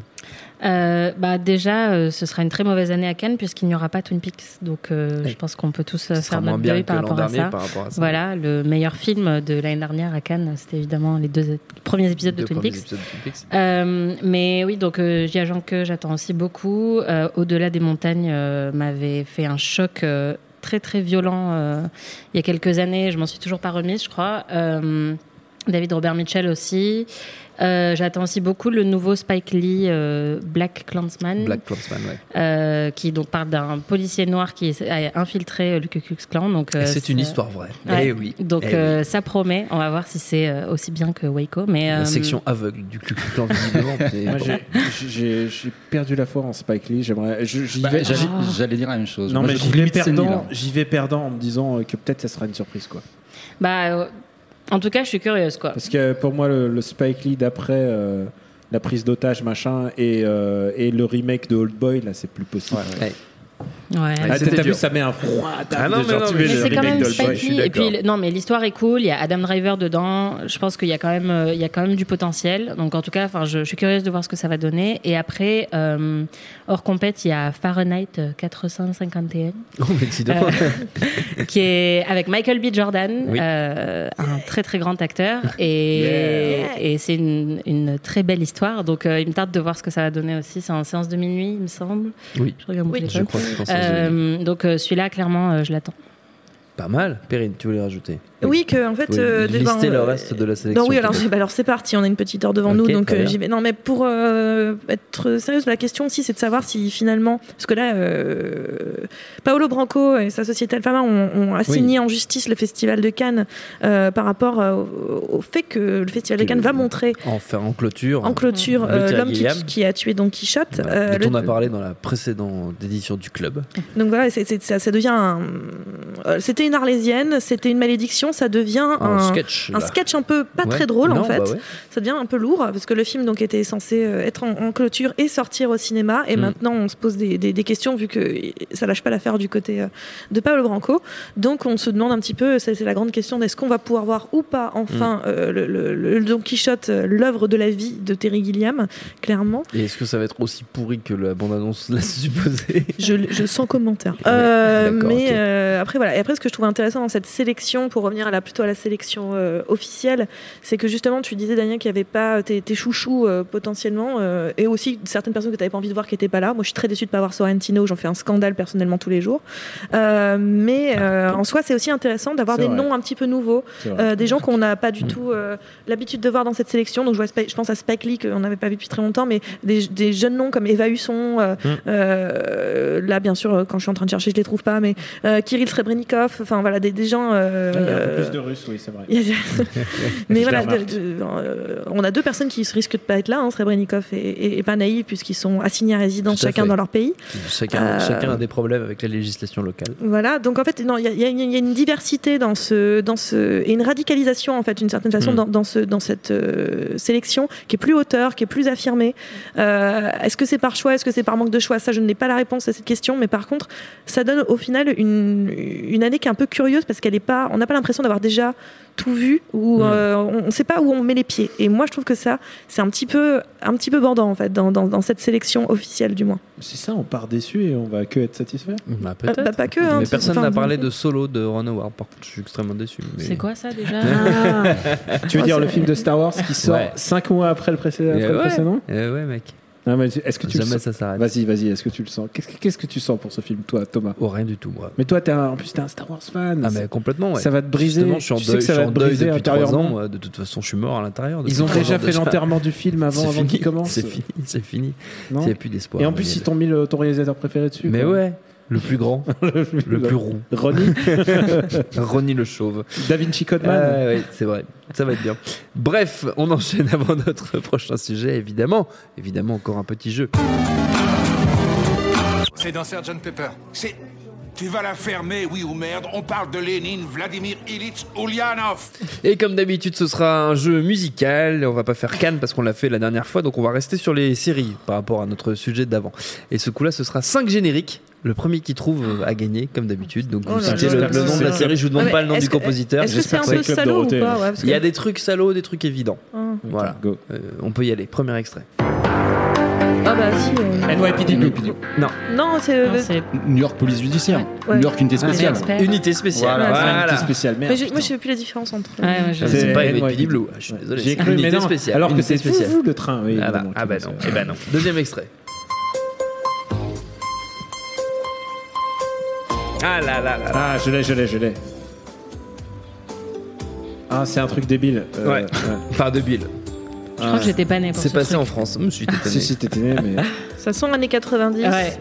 Euh, bah déjà, euh, ce sera une très mauvaise année à Cannes puisqu'il n'y aura pas Twin Peaks. Donc, euh, je pense qu'on peut tous Ce faire notre deuil par rapport à ça. par rapport à ça. Voilà, le meilleur film de l'année dernière à Cannes, c'était évidemment les deux premiers épisodes de Deux Twin Peaks. épisodes de Twin Peaks. Mais oui, donc Jia que j'attends aussi beaucoup. Au-delà des montagnes m'avait fait un choc très très violent il y a quelques années. Je m'en suis toujours pas remise, je crois. David Robert Mitchell aussi. Euh, J'attends aussi beaucoup le nouveau Spike Lee euh, Black Clansman, Black Clansman, ouais. euh, qui donc parle d'un policier noir qui a infiltré le Ku Klux Klan. Donc Et euh, c'est une histoire vraie. Ouais. Eh oui. Donc Eh euh, oui. ça promet. On va voir si c'est aussi bien que Waco. Mais La euh, section aveugle du Ku Klux Klan, Moi, j'ai- perdu la foi en Spike Lee. J'aimerais. Bah, vais. J'allais dire la même chose. Non, Moi, mais j'y vais perdant. J'y vais perdant en me disant que peut-être ça sera une surprise, quoi. bah, euh, en tout cas, je suis curieuse, quoi. Parce que pour moi, le, le Spike Lee d'après euh, la prise d'otage, machin, et, euh, et le remake de Old Boy, là, c'est plus possible. Ouais. Ouais. Ah, C'était T'as vu, ça met un froid Ah non, mais non, mais c'est quand même Spike. Et puis, non, mais l'histoire est cool. Il y a Adam Driver dedans. Je pense qu'il y a quand même, euh, il y a quand même du potentiel. Donc, en tout cas, enfin, je, je suis curieuse de voir ce que ça va donner. Et après, euh, hors compète, il y a Fahrenheit 451, Oh, mais dis donc. euh, qui est avec Michael B. Jordan, Oui. euh, un très très grand acteur. Et, Yeah. et c'est une, une très belle histoire. Donc, euh, il me tarde de voir ce que ça va donner aussi. C'est en séance de minuit, il me semble. Oui. Je regarde mon Oui. Je crois que Euh, donc, euh, celui-là, clairement, euh, je l'attends. Pas mal. Perrine, tu voulais rajouter Oui, que en fait, Oui, euh, lister ben, le euh, reste de la sélection. Non, oui, alors, peut-être. j'ai- bah, alors c'est parti, on a une petite heure devant nous, donc euh, vais. Non, mais pour euh, être sérieuse, la question aussi, c'est de savoir si finalement, parce que là, euh, Paolo Branco et sa société Alfama ont, ont assigné en justice le Festival de Cannes euh, par rapport euh, au, fait que le Festival de Cannes va montrer En, faire en clôture. en clôture euh, Terry l'homme qui, a tué Don Quichotte. Voilà, euh, dont on a parlé dans la précédente édition du club. Donc voilà, ça, ça devient un- euh, C'était une arlésienne, c'était une malédiction, ça devient Un, un, sketch. un là. sketch un peu pas Ouais. très drôle Non, en fait. bah ouais. Ça devient un peu lourd parce que le film donc était censé euh, être en, en clôture et sortir au cinéma et Mm. maintenant on se pose des, des- des questions vu que ça lâche pas l'affaire du côté euh, de Paolo Branco. Donc on se demande un petit peu, c'est la grande question d'est-ce qu'on va pouvoir voir ou pas enfin Mm. euh, le, le- le Don Quichotte, l'œuvre de la vie de Terry Gilliam, clairement. Et est-ce que ça va être aussi pourri que la bande-annonce laisse supposer Je, je sens commentaire. Euh, mais euh, après voilà. Et après ce que je trouve intéressant dans cette sélection, pour revenir à la, plutôt à la sélection euh, officielle, c'est que justement tu disais Daniel qu'il n'y avait pas tes, tes chouchous euh, potentiellement, euh, et aussi certaines personnes que tu n'avais pas envie de voir qui n'étaient pas là. Moi je suis très déçue de ne pas voir Sorrentino. J'en fais un scandale personnellement tous les jours. Mais euh, en soi c'est aussi intéressant d'avoir des vrai. noms un petit peu nouveaux, des gens qu'on n'a pas du tout euh, l'habitude de voir dans cette sélection. Donc je, vois je pense à Spike Lee qu'on n'avait pas vu depuis très longtemps, mais des, des jeunes noms comme Eva Husson. euh, là, bien sûr, quand je suis en train de chercher, je les trouve pas, mais Kirill Srebrenikov. Enfin voilà, des, des gens. euh, Il y a un peu plus de russes, oui, c'est vrai. mais voilà, de- de- euh, on a deux personnes qui risquent de pas être là, hein, Srebrenikov et, et, et Panaï, puisqu'ils sont assignés à résidence à chacun fait. dans leur pays. chacun, Euh, chacun a des problèmes avec la législation locale. Voilà, donc en fait, non, il y, a- y une- il y a une diversité dans ce, dans ce, et une radicalisation en fait, d'une certaine façon, Mm. dans, dans ce, dans cette euh, sélection qui est plus hauteur, qui est plus affirmée. Euh, est-ce que c'est par choix, est-ce que c'est par manque de choix? Ça, je n'ai pas la réponse à cette question, mais par contre, ça donne au final une, une année qui est un peu curieuse parce qu'elle est pas, on n'a pas l'impression d'avoir déjà tout vu ou Mm. euh, on ne sait pas où on met les pieds. Et moi, je trouve que ça, c'est un petit peu, un petit peu bandant en fait, dans, dans, dans cette sélection officielle du moins. C'est ça, on part déçu et on va que être satisfait. Bah, Euh, bah, pas que. hein, mais personne n'a parlé de Solo de Ron Howard. Par contre, je suis extrêmement déçu. mais- C'est quoi ça déjà Tu veux Oh, dire le film de Star Wars qui sort Ouais. 5 mois après le précédent, Eh après le ouais. précédent Eh ouais, mec. Est-ce que tu le Jamais sens ça s'arrête. Vas-y, vas-y, est-ce que tu le sens Qu'est-ce que- tu sens pour ce film, toi, Thomas Oh, rien du tout, moi. Mais toi, t'es un- en plus, t'es un Star Wars fan. Ah, mais complètement, ouais. Ça va te briser. Justement, je suis en Tu sais deuil, que ça va te deuil briser depuis trois ans. moi. De toute façon, je suis mort à l'intérieur. Ils ont déjà fait l'enterrement du film avant, avant qu'il commence. C'est fini, c'est fini. Il n'y a plus d'espoir. Et en plus, ils t'ont mis le- ton réalisateur préféré dessus. Mais ouais, le plus grand, le plus roux. Ronnie, Ronnie le chauve. Da Vinci Codeman. Ah, ouais, c'est vrai, ça va être bien. Bref, on enchaîne avant notre prochain sujet, évidemment. Évidemment, encore un petit jeu. C'est dans Sgt Pepper. C'est. Tu vas la fermer, oui ou merde. On parle de Lénine, Vladimir Ilitch, Ulyanov. Et comme d'habitude, ce sera un jeu musical. On va pas faire Cannes parce qu'on l'a fait la dernière fois, donc on va rester sur les séries par rapport à notre sujet d'avant. Et ce coup-là, ce sera 5 génériques. Le premier qui trouve a gagné, comme d'habitude. Donc Oh vous citez le, nom de la série. Je vous demande Ouais, mais pas le nom du que- compositeur. Est-ce que c'est un peu salaud ou Dorothée. pas ouais, parce Il y a des trucs salauds, des trucs évidents. Ah. Voilà. Go. Euh, on peut y aller. Premier extrait. Ah bah si. euh, NYPD Blue. Non, c'est. euh, Non, c'est New York Police Judiciaire. Ouais. New York Unité Ah, Spéciale. Unité spéciale. Voilà, Voilà. c'est un petit spécial. Merde. mais moi, je sais plus la différence entre. Ouais, ouais, je- Ah, C'est pas NYPD Blue. Je suis désolé. J'ai cru, mais Unité non. spéciale. Alors que Unité c'est spéciale. vous le train. Oui, Voilà. Ah bah non. bah non. Deuxième extrait. Ah là là là. Ah, je l'ai, je l'ai, je l'ai. Ah, c'est un truc débile. Euh, Ouais. Enfin, de Bill. Je crois que j'étais pas née pour C'est ce passé truc. en France. Je me suis étonné. Si, si, t'étais né, mais. Ça sent années 90. Ouais.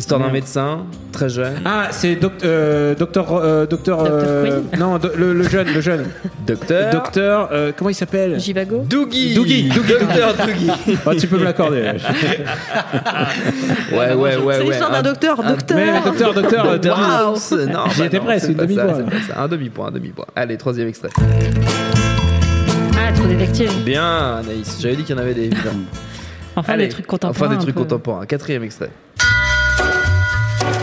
Histoire d'un médecin, très jeune. Ah, c'est euh, docteur. euh, docteur. euh, non, do- le, le jeune, le jeune. Docteur. Docteur. euh, comment il s'appelle? Jivago. Doogie. Dougie, Dougie, Docteur Doogie. Oh, tu peux me l'accorder. Ouais, ouais, ouais, C'est ouais. l'histoire d'un Un- docteur. un- Docteur. Mais docteur, docteur, euh, Docteur. House. Non, J'y bah étais non, presque, c'est une pas demi-voix, ça, là. c'est pas ça. Un demi-point, un demi-point. Allez, troisième extrait. Ah, trop détective. Bien, Anaïs. J'avais dit qu'il y en avait des. Enfin, Allez, des trucs contemporains. Enfin, des un trucs peu. contemporains. Quatrième extrait.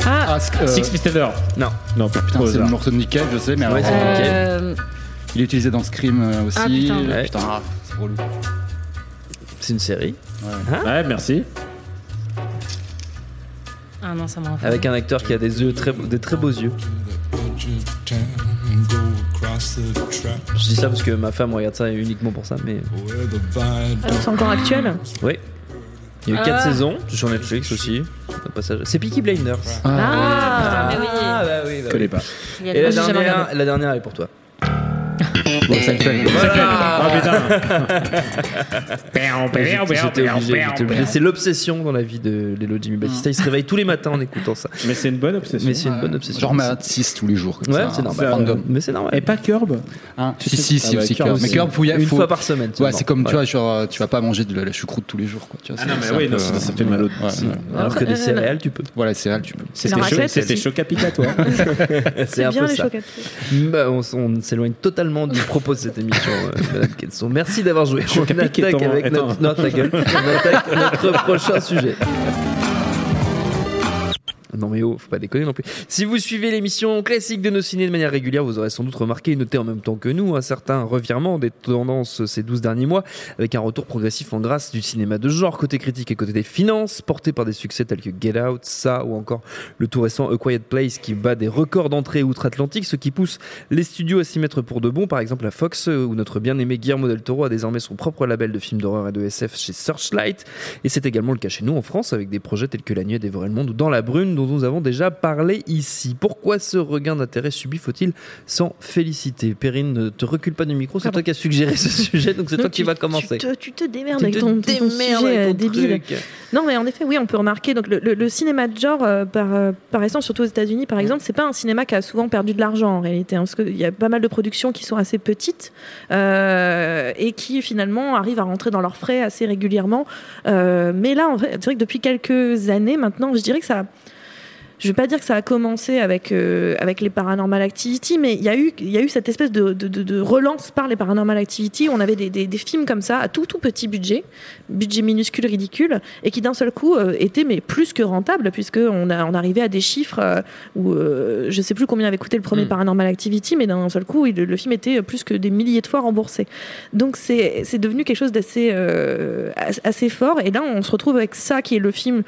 Ah, Ah, euh, Six Feet Under. Non. Non, putain, putain, c'est le morceau de Nick Cave, je sais, mais alors, Ouais, c'est euh, euh, il est utilisé dans Scream euh, aussi. Ah, putain. Ouais. putain, ah, c'est relou. C'est une série Ouais, merci. ah non, ça m'a avec un acteur qui a des yeux très, des très beaux yeux. Je dis ça parce que ma femme regarde ça uniquement pour ça, mais Ah, donc c'est encore actuel? oui. Il y a eu 4 Ah. saisons sur Netflix aussi. Passage. C'est Peaky Blinders. Ah, putain, mais oui. bah oui, Je bah connais oui. pas. Il y a Et la j'ai jamais dernière, regardé. la dernière, elle est pour toi. C'est l'obsession dans la vie de Lelo Jimmy Batista. Il se réveille tous les matins en écoutant ça. Mais c'est une bonne obsession. Mais c'est une bonne obsession. Genre, mais 6 tous les jours. comme Ouais, c'est hein, normal. Mais c'est normal. Et pas Curb Hein, si, si, si, Ah bah, aussi Curb. Mais aussi. Curb, Une fois par semaine. Ouais, c'est comme, tu vois, genre, euh, tu vas pas manger de la, choucroute tous les jours, Ah non, mais oui, ça, fait mal au. Alors que des céréales, tu peux. Voilà, c'est réel, tu peux. C'était aussi. toi. C'est un bien peu les ça. chocolats. Bah, on s'éloigne totalement du propos de cette émission, euh, Madame Kenson. Merci d'avoir joué. On Chocapic attaque avec étant- notre... Non, ta gueule. On attaque notre prochain sujet. Non mais oh, faut pas déconner non plus. Si vous suivez l'émission classique de nos ciné de manière régulière, vous aurez sans doute remarqué et noté en même temps que nous un certain revirement des tendances ces 12 derniers mois, avec un retour progressif en grâce du cinéma de genre, côté critique et côté des finances, porté par des succès tels que Get Out, Ça ou encore le tout récent A Quiet Place qui bat des records d'entrée outre-Atlantique, ce qui pousse les studios à s'y mettre pour de bon, par exemple à Fox, où notre bien-aimé Guillermo del Toro a désormais son propre label de films d'horreur et de SF chez Searchlight, et c'est également le cas chez nous en France, avec des projets tels que La Nuit a dévoré le monde ou Dans la Brune, dont nous avons déjà parlé ici. Pourquoi ce regain d'intérêt subi faut-il s'en féliciter? Perrine, ne te recule pas du micro, c'est toi qui as suggéré ce sujet, donc c'est toi qui vas commencer. Tu te, tu te démerdes Tu avec te ton, sujet avec euh, ton débile. truc. Non, mais en effet, oui, on peut remarquer. Donc, le, le- le cinéma de genre, euh, par, euh, par essence, surtout aux États-Unis, par exemple, c'est pas un cinéma qui a souvent perdu de l'argent en réalité. hein, parce qu'il y a pas mal de productions qui sont assez petites euh, et qui finalement arrivent à rentrer dans leurs frais assez régulièrement. Mais là, en vrai, c'est vrai que depuis quelques années maintenant, je dirais que ça. Je vais pas dire que ça a commencé avec euh, avec les Paranormal Activity, mais il y a eu il y a eu cette espèce de, de, de- de relance par les Paranormal Activity. On avait des, des, des films comme ça à tout tout petit budget, budget minuscule ridicule, et qui d'un seul coup euh, étaient mais plus que rentables puisque on a on arrivait à des chiffres euh, où euh, je sais plus combien avait coûté le premier Mm. Paranormal Activity, mais d'un seul coup il- le, film était plus que des milliers de fois remboursé. Donc c'est c'est devenu quelque chose d'assez euh, as- assez fort. Et là on se retrouve avec ça qui est le film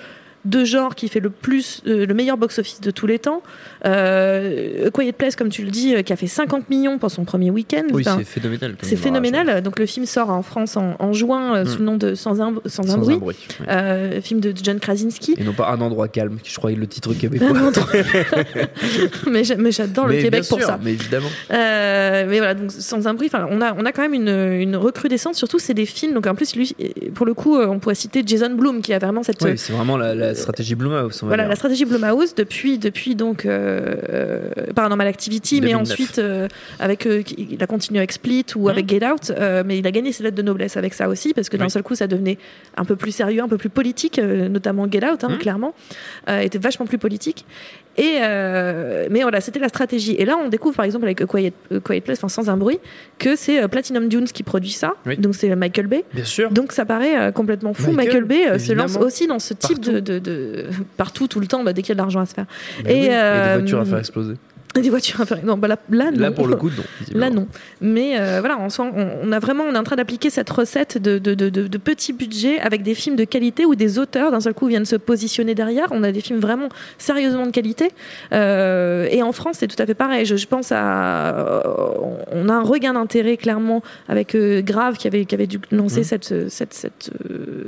de genre qui fait le plus euh, le meilleur box-office de tous les temps. Euh, Quiet Place, comme tu le dis, euh, qui a fait 50 millions pour son premier week-end. Oui, Enfin, c'est phénoménal. c'est phénoménal. Donc le film sort en France en, en juin euh, Mm. sous le nom de Sans un, sans un bruit. un bruit. ouais. Film de John Krasinski. Et non pas un endroit calme, qui je crois est le titre québécois. Mais j'a- mais j'adore le Québec pour ça. Mais évidemment. Mais voilà, donc sans un bruit, on a, on a quand même une, une recrudescence. Surtout, c'est des films. Donc en plus, lui, pour le coup, on pourrait citer Jason Blum qui a vraiment cette Oui, c'est vraiment la, la stratégie Blumhouse. voilà la stratégie Blumhouse depuis depuis donc euh, euh, Paranormal Activity, mais 2009. ensuite euh, avec euh, il a continué avec Split ou avec Get Out, mais il a gagné ses lettres de noblesse avec ça aussi parce que d'un Oui. seul coup ça devenait un peu plus sérieux, un peu plus politique, notamment Get Out, hein, Mhm. clairement, était vachement plus politique. Et euh, mais voilà, c'était la stratégie. Et là, on découvre par exemple avec A Quiet, A Quiet Place, enfin sans un bruit, que c'est euh, Platinum Dunes qui produit ça. Oui. Donc c'est Michael Bay. Bien sûr. Donc ça paraît euh, complètement fou. Michael, Michael, Bay euh, se lance aussi dans ce type de, de, de- partout tout le temps bah, dès qu'il y a de l'argent à se faire. Mais et, oui, euh, des voitures à faire exploser. Des voitures faire. Non, bah là, là, Là, non. pour le coup, non. Là non, mais euh, voilà, on, on, a vraiment, on est en train d'appliquer cette recette de, de, de, petits budgets avec des films de qualité où des auteurs d'un seul coup viennent se positionner derrière. On a des films vraiment sérieusement de qualité. Euh, et en France, c'est tout à fait pareil. Je, je pense à, euh, on a un regain d'intérêt clairement avec Grave qui avait qui avait dû lancer Mhm. cette cette cette,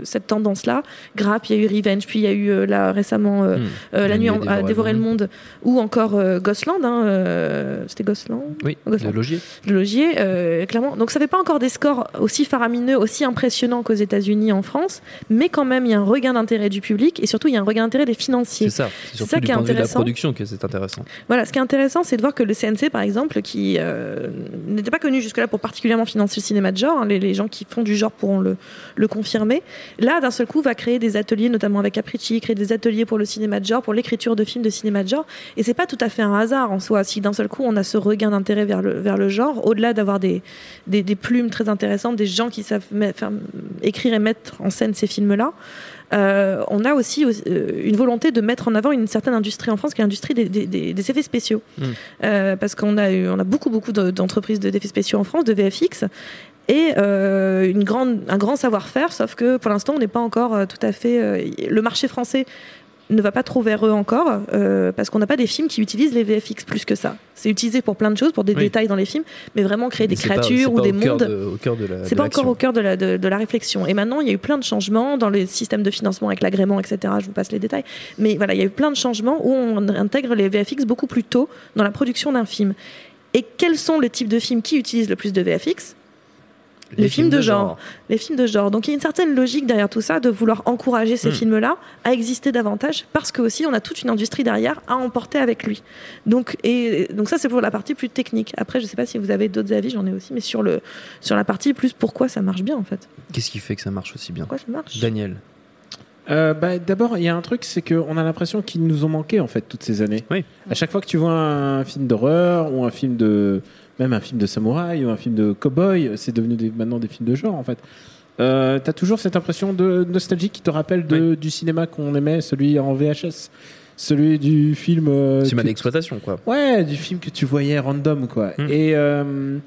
cette tendance là. Grave, il y a eu Revenge, puis il y a eu là récemment euh, La nuit a dévoré le monde, ou encore Ghostland, hein, hein, euh, c'était Gosselin Oui, Gosselin. le logier. Le Logier, euh, clairement. Donc ça fait pas encore des scores aussi faramineux, aussi impressionnants qu'aux États-Unis, en France, mais quand même il y a un regain d'intérêt du public et surtout il y a un regain d'intérêt des financiers. C'est ça. C'est surtout ça du qui est point de vue de la production que c'est intéressant. Voilà, ce qui est intéressant, c'est de voir que le CNC, par exemple, qui euh, n'était pas connu jusque-là pour particulièrement financer le cinéma de genre, hein, les, les gens qui font du genre pourront le, le confirmer, là, d'un seul coup, va créer des ateliers, notamment avec Capricci, créer des ateliers pour le cinéma de genre, pour l'écriture de films de cinéma de genre, et c'est pas tout à fait un hasard en soi. Si d'un seul coup, on a ce regain d'intérêt vers le, vers le genre, au-delà d'avoir des, des, des plumes très intéressantes, des gens qui savent faire- écrire et mettre en scène ces films-là, euh, on a aussi euh, une volonté de mettre en avant une certaine industrie en France, qui est l'industrie des, des- des- des effets spéciaux. Mm. Euh, parce qu'on a, eu- on a beaucoup, beaucoup de- d'entreprises de- d'effets spéciaux en France, de VFX, et une grande, un grand savoir-faire, sauf que pour l'instant, on n'est pas encore tout à fait. le marché français ne va pas trop vers eux encore, euh, parce qu'on n'a pas des films qui utilisent les VFX plus que ça. C'est utilisé pour plein de choses, pour des Oui. détails dans les films, mais vraiment créer des Mais créatures ou des mondes. de-. C'est de pas encore au cœur de la, de, de la réflexion. Et maintenant, il y a eu plein de changements dans le système de financement avec l'agrément, etc. Je vous passe les détails. Mais voilà, il y a eu plein de changements où on intègre les VFX beaucoup plus tôt dans la production d'un film. Et quels sont les types de films qui utilisent le plus de VFX les films de genre. Les films de genre. Donc il y a une certaine logique derrière tout ça de vouloir encourager ces Mm. films-là à exister davantage parce que aussi on a toute une industrie derrière à emporter avec lui. Donc et donc ça c'est pour la partie plus technique. Après je sais pas si vous avez d'autres avis, j'en ai aussi, mais sur le sur la partie plus pourquoi ça marche bien en fait. Qu'est-ce qui fait que ça marche aussi bien Pourquoi ça marche? Daniel. Euh, bah, D'abord, il y a un truc, c'est qu'on a l'impression qu'ils nous ont manqué en fait toutes ces années. Oui. À chaque fois que tu vois un film d'horreur ou un film de, même un film de samouraï ou un film de cowboy, c'est devenu des- maintenant des films de genre en fait. Euh, T'as toujours cette impression de nostalgie qui te rappelle de, du cinéma qu'on aimait, celui en VHS, celui du film. euh, Cinéma d'exploitation, quoi. Ouais, du film que tu voyais random, quoi. Mm. Et, euh,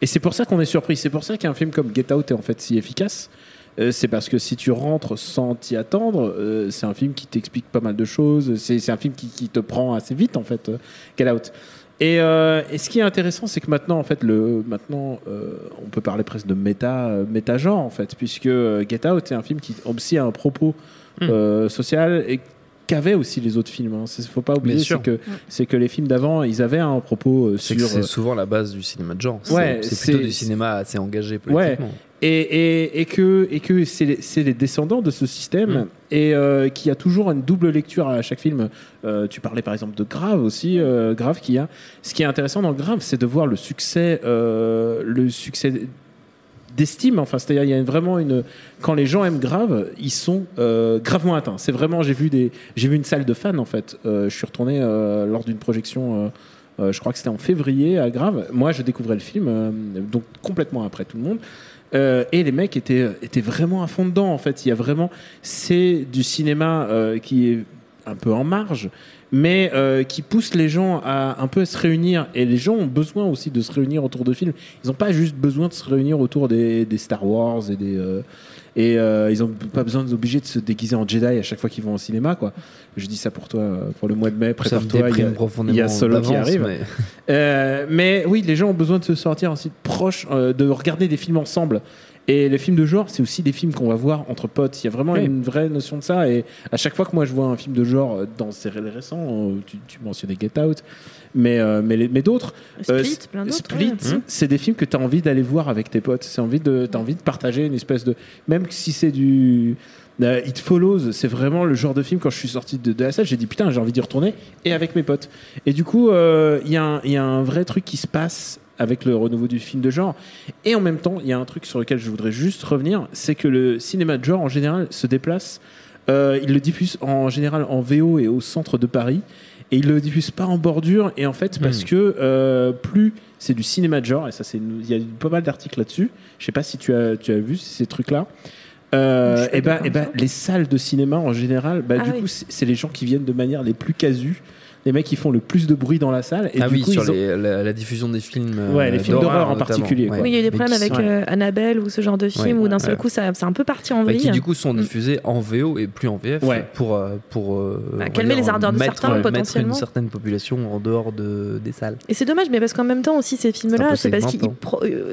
et c'est pour ça qu'on est surpris. C'est pour ça qu'un film comme Get Out est en fait si efficace. Euh, c'est parce que si tu rentres sans t'y attendre, euh, c'est un film qui t'explique pas mal de choses. C'est c'est un film qui, qui te prend assez vite, en fait, Get Out. Et, euh, et ce qui est intéressant, c'est que maintenant, en fait, le, maintenant, euh, on peut parler presque de méta, euh, méta genre, en fait, puisque euh, Get Out est un film qui aussi a un propos Mm. euh, social et qu'avaient aussi les autres films. Il ne faut pas oublier, c'est que, c'est que les films d'avant, ils avaient un propos euh, sur. c'est souvent la base du cinéma de genre. C'est- Ouais, c'est plutôt c'est- du cinéma assez engagé Ouais. Et, et, et que, et que c'est les, c'est les descendants de ce système Mm. et euh, qui a toujours une double lecture à chaque film. Euh, tu parlais par exemple de Grave aussi, euh, Grave qui a. Ce qui est intéressant dans Grave, c'est de voir le succès, euh, le succès d'estime. Enfin, c'est-à-dire il y a vraiment une. Quand les gens aiment Grave, ils sont euh, gravement atteints. C'est vraiment. J'ai vu des. J'ai vu une salle de fans en fait. Euh, je suis retourné euh, lors d'une projection. je crois que c'était en février à Grave. Moi, je découvrais le film, donc complètement après tout le monde. Euh, et les mecs étaient, étaient vraiment à fond dedans, en fait. Il y a vraiment. C'est du cinéma euh, qui est un peu en marge, mais euh, qui pousse les gens à un peu se réunir. Et les gens ont besoin aussi de se réunir autour de films. Ils n'ont pas juste besoin de se réunir autour des Star Wars et des. Et euh, ils n'ont pas besoin d'obliger de se déguiser en Jedi à chaque fois qu'ils vont au cinéma, quoi. Je dis ça pour toi, euh, pour le mois de mai. Prépare-toi. il y a- déprime profondément. Il y a Solo qui arrive. mais- Euh, mais oui, les gens ont besoin de se sortir aussi proche, euh, de regarder des films ensemble. Et les films de genre, c'est aussi des films qu'on va voir entre potes. Il y a vraiment Oui. une vraie notion de ça. Et à chaque fois que moi je vois un film de genre dans ces ré- récents, tu, tu mentionnais Get Out, mais, euh, mais, les- mais d'autres, Split, euh, plein d'autres. Split, ouais. c'est des films que tu as envie d'aller voir avec tes potes. C'est envie de, t'as envie de partager une espèce de, même si c'est du euh, It Follows, c'est vraiment le genre de film quand je suis sorti de, de la salle, j'ai dit putain, j'ai envie d'y retourner et avec mes potes. Et du coup, euh, il y, a un- il y a un vrai truc qui se passe avec le renouveau du film de genre. Et en même temps, il y a un truc sur lequel je voudrais juste revenir, c'est que le cinéma de genre en général se déplace. Euh, il le diffuse en général en VO et au centre de Paris. Et il le diffuse pas en bordure. Et en fait, parce Hmm. que euh, plus c'est du cinéma de genre, et ça, c'est il y a pas mal d'articles là-dessus. Je sais pas si tu as, tu as vu ces trucs-là. Euh, et ben, d'accord et ben, ça. les salles de cinéma en général, bah, Ah du oui. coup, c'est les gens qui viennent de manière les plus casus, les mecs qui font le plus de bruit dans la salle. Et ah du oui, coup, sur ils ont- les- la, la diffusion des films. euh, Ouais, les films d'horreur en particulier, quoi. Oui, il y a eu des Mais problèmes qui avec sont- euh, Annabelle ou ce genre de film Ouais, où d'un seul ouais. coup ça- c'est un peu parti en Bah, vrille. qui du coup sont Mm. diffusés en VO et plus en VF Ouais. pour euh, pour euh, calmer les ardeurs de mettre, certains, potentiellement. une certaine population en dehors de des salles. Et c'est dommage, mais parce qu'en même temps aussi ces films-là, c'est parce qu'ils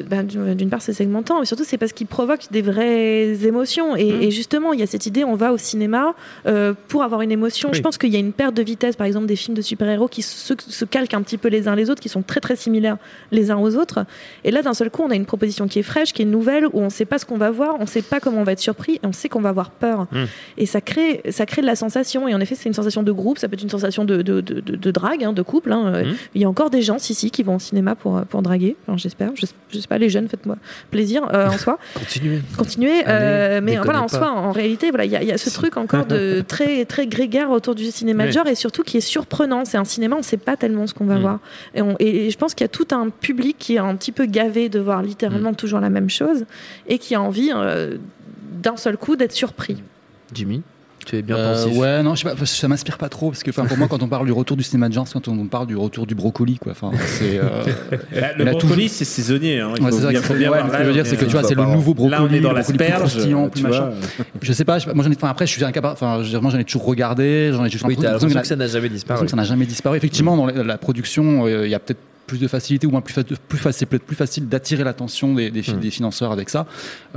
ben, d'une part c'est segmentant, mais surtout c'est parce qu'ils provoquent des vraies émotions. Et, Mm. et justement, il y a cette idée, on va au cinéma euh, pour avoir une émotion. Oui. Je pense qu'il y a une perte de vitesse, par exemple des films de de super-héros qui se, se calquent un petit peu les uns les autres, qui sont très très similaires les uns aux autres. Et là, d'un seul coup, on a une proposition qui est fraîche, qui est nouvelle, où on ne sait pas ce qu'on va voir, on ne sait pas comment on va être surpris, et on sait qu'on va avoir peur. Hmm. Et ça crée, ça crée de la sensation. Et en effet, c'est une sensation de groupe, ça peut être une sensation de, de, de, de- de drague, hein, de couple. hein. Hmm. Il y a encore des gens, si, si, qui vont au cinéma pour, pour draguer. Enfin, j'espère. Je, je sais pas, les jeunes, faites-moi plaisir euh, en soi. Continuez. Continuer. euh, Allez, mais voilà, en soi, en réalité, voilà, il y, a- y a ce truc encore de très, très grégaire autour du cinéma de Ouais. genre et surtout qui est surprenant. C'est un cinéma, on ne sait pas tellement ce qu'on va Mm. voir. Et, on- et je pense qu'il y a tout un public qui est un petit peu gavé de voir littéralement toujours la même chose et qui a envie euh, d'un seul coup d'être surpris. Jimmy, tu es bien Euh, pensif. ouais, non, je sais pas, ça m'inspire pas trop parce que enfin, pour moi, quand on parle du retour du cinéma de genre, c'est quand on parle du retour du brocoli, quoi. Enfin, c'est. euh, Bah, le brocoli, toujours- c'est saisonnier. Hein. C'est ça bien- qu'il faut faut- bien ouais, voir. mais ce que je veux dire, c'est que tu vois, c'est le nouveau brocoli. Là, on est dans le brocoli plus l'asperge. plus machin. Je sais pas, je sais pas, moi j'en ai, enfin, après, je suis incapable, enfin, j'en ai toujours regardé, j'en ai j'ai Oui, que ça n'a jamais disparu. ça n'a jamais disparu. Effectivement, dans la, la production, euh, il y a peut-être plus de facilité ou moins plus, fa- plus facile, c'est peut-être plus facile d'attirer l'attention des, des, fi- Mm. des financeurs avec ça.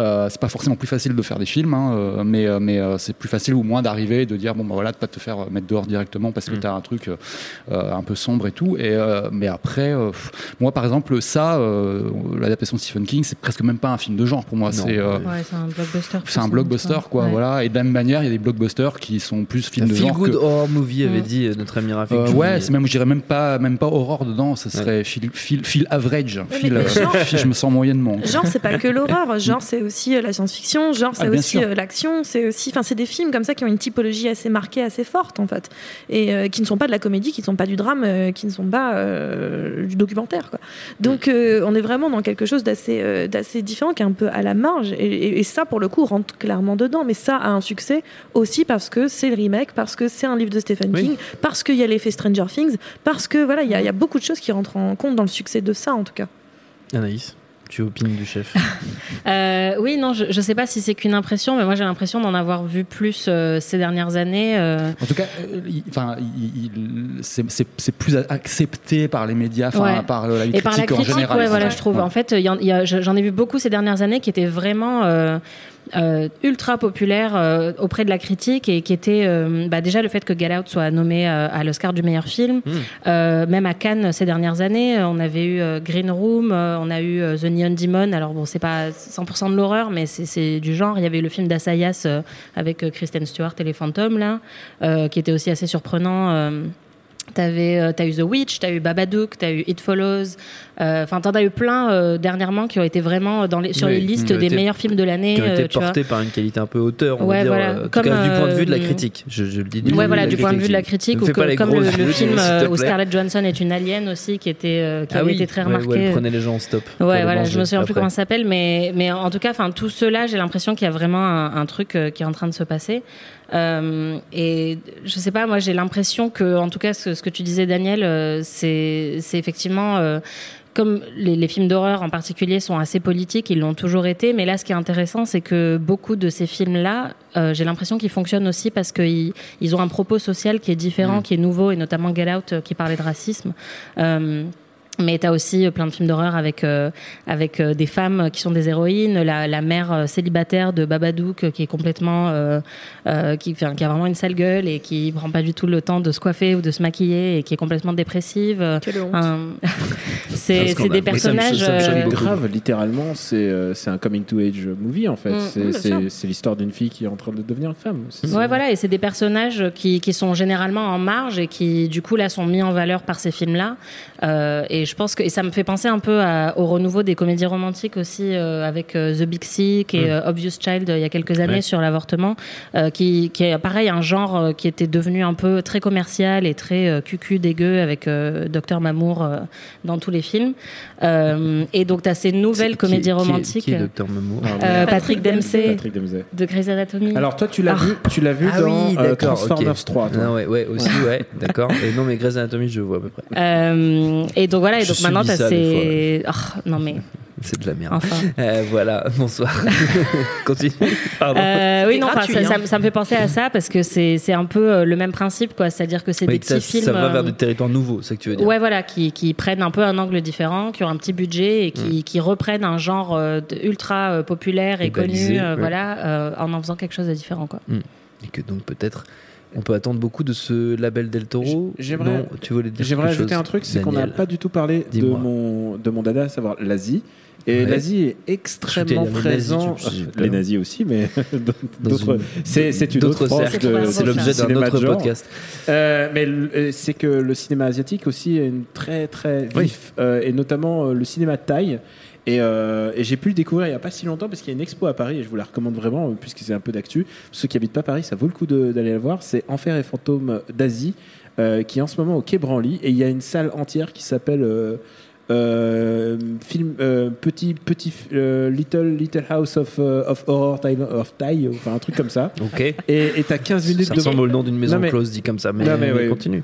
Euh, c'est pas forcément plus facile de faire des films, hein, euh, mais, euh, mais euh, c'est plus facile ou moins d'arriver et de dire bon bah voilà de pas te faire mettre dehors directement parce que Mm. tu as un truc un peu sombre et tout. Et euh, mais après, euh, moi par exemple ça, euh, l'adaptation de Stephen King, c'est presque même pas un film de genre pour moi. C'est euh, Ouais, un blockbuster. c'est un blockbuster quoi, Ouais. voilà. Et de la même manière, il y a des blockbusters qui sont plus films de Feel genre good que, horror movie avait Mm. dit notre ami Rafik. euh, ouais, c'est même, je dirais même pas, même pas horror dedans, ça serait feel, feel, feel average. Feel, euh, genre- je me sens moyennement. Genre, c'est pas que l'horreur, genre, c'est aussi euh, la science-fiction, genre, c'est Ah, bien aussi euh, l'action, c'est aussi. Enfin, c'est des films comme ça qui ont une typologie assez marquée, assez forte, en fait. Et euh, qui ne sont pas de la comédie, qui ne sont pas du drame, euh, qui ne sont pas euh, du documentaire, quoi. Donc, on est vraiment dans quelque chose d'assez d'assez différent, qui est un peu à la marge. Et, et- et ça, pour le coup, rentre clairement dedans. Mais ça a un succès aussi parce que c'est le remake, parce que c'est un livre de Stephen Oui. King, parce qu'il y a l'effet Stranger Things, parce que, voilà, il y, y a beaucoup de choses qui rentrent en compte dans le succès de ça, en tout cas. Anaïs, tu opines du chef. Euh, oui, non, je, je sais pas si c'est qu'une impression, mais moi j'ai l'impression d'en avoir vu plus euh, ces dernières années. euh, En tout cas, euh, enfin, c'est- plus accepté par les médias, Ouais. par la Et critique, par la en critique, général. ouais, voilà, je trouve. Ouais. En fait, en- j'en ai vu beaucoup ces dernières années qui étaient vraiment euh, ultra populaires euh, auprès de la critique et qui étaient euh, bah, déjà le fait que Get Out soit nommé à l'Oscar du meilleur film. Hmm. Même à Cannes ces dernières années, on avait eu Green Room, on a eu The Neon Demon. Alors bon, c'est pas 100% de l'horreur, mais c'est- du genre. Il y avait eu le film d'Assayas avec Kristen Stewart et les fantômes là, qui était aussi assez surprenant. Euh, T'avais, euh, t'as eu The Witch, t'as eu Babadook, t'as eu It Follows. euh, Enfin, t'en as eu plein euh, dernièrement qui ont été vraiment dans les, sur Oui, les listes des été- meilleurs films de l'année. qui ont euh, été portés par une qualité un peu hauteur, on Ouais, va dire, voilà. euh, tout Comme, cas, du point de vue de la euh, critique. Je, je le dis. Ouais, voilà, du point de vue de la critique, ou que- comme le, film euh, où. Scarlett Johansson est une alien aussi, qui était, euh, qui Ah avait oui, été très ouais, ouais, remarqué. elle prenait les gens en stop. Ouais, voilà, je me souviens plus comment ça s'appelle, mais, mais en tout cas, enfin, tout cela, j'ai l'impression qu'il y a vraiment un, un truc euh, qui est en train de se passer. Euh, et je sais pas, moi, j'ai l'impression que, en tout cas, ce, ce que tu disais, Daniel, euh, c'est effectivement. euh, comme les, les films d'horreur en particulier sont assez politiques, ils l'ont toujours été, mais là ce qui est intéressant c'est que beaucoup de ces films-là, euh, j'ai l'impression qu'ils fonctionnent aussi parce qu'ils ils ont un propos social qui est différent, Mm. qui est nouveau, et notamment Get Out euh, qui parlait de racisme. Euh, mais tu as aussi euh, plein de films d'horreur avec, euh, avec euh, des femmes qui sont des héroïnes, la, la mère euh, célibataire de Babadook euh, qui est complètement. euh, euh, qui, enfin, qui a vraiment une sale gueule et qui prend pas du tout le temps de se coiffer ou de se maquiller et qui est complètement dépressive. Quelle un- c'est des Mais ça me- personnages. ça me euh, grave, littéralement, c'est euh, c'est un coming to age movie en fait. Mm, C'est- l'histoire d'une fille qui est en train de devenir femme. C'est ça. Ouais, voilà, et c'est des personnages qui, qui sont généralement en marge et qui, du coup, là, sont mis en valeur par ces films-là. Euh, et je pense que et ça me fait penser un peu à- au renouveau des comédies romantiques aussi euh, avec euh, The Big Sick et Mm. euh, Obvious Child il y a quelques années Ouais. sur l'avortement, euh, qui, qui est pareil un genre euh, qui était devenu un peu très commercial et très euh, cucu dégueu avec euh, Docteur Mamour euh, dans tous les films. Euh, et donc, tu as ces nouvelles Qui- comédies qui est- romantiques Qui est Docteur Mamour? Ah, Patrick Dempsey Patrick Dempsey. de Grey's Anatomy. Alors toi, tu l'as Ah. vu, tu l'as vu Ah dans oui, euh, Transformers ok. 3. toi. Ah ouais, ouais, aussi, ouais, d'accord. Et non, mais Grey's Anatomy, je vois à peu près. Euh, et donc voilà, et donc maintenant t'as ces. Oh, non mais C'est de la merde. enfin. Euh, voilà, bonsoir. Continue. Pardon. Euh, oui, non, gratuit, ça, hein. ça me- ça me fait penser à ça parce que c'est c'est un peu euh, le même principe, quoi. C'est-à-dire que c'est Oui, des que ça, petits films. ça va vers des territoires nouveaux, c'est ça que tu veux dire. Ouais, voilà, qui, qui prennent un peu un angle différent, qui ont un petit budget et qui, qui reprennent un genre euh, ultra euh, populaire et, Et balisé, connu, euh, ouais. voilà, euh, en en faisant quelque chose de différent, quoi. Et que donc peut-être On peut attendre beaucoup de ce label Del Toro. J'aimerais- Non, tu voulais dire J'aimerais ajouter un truc, c'est qu'on n'a pas du tout parlé de mon, de mon dada, à savoir l'Asie. Et Ouais. l'Asie est extrêmement dit, les nazis, aussi, mais d'autres. C'est une autre de- C'est l'objet d'un autre podcast. Euh, mais euh, c'est que le cinéma asiatique aussi est une très très vif, euh, et notamment le cinéma thaï. Et, euh, et j'ai pu le découvrir il n'y a pas si longtemps parce qu'il y a une expo à Paris et je vous la recommande vraiment euh, puisque c'est un peu d'actu. Ceux qui habitent pas Paris, ça vaut le coup de- d'aller la voir. C'est Enfer et fantômes d'Asie euh, qui est en ce moment au Quai Branly et il y a une salle entière qui s'appelle euh, film petit petit little little house of of horror Thai, of Thai enfin un truc comme ça. Ok. Et t'as 15 minutes Ça de ressemble au nom d'une maison Non, mais- close dit comme ça, mais, Non, mais mais ouais. continue.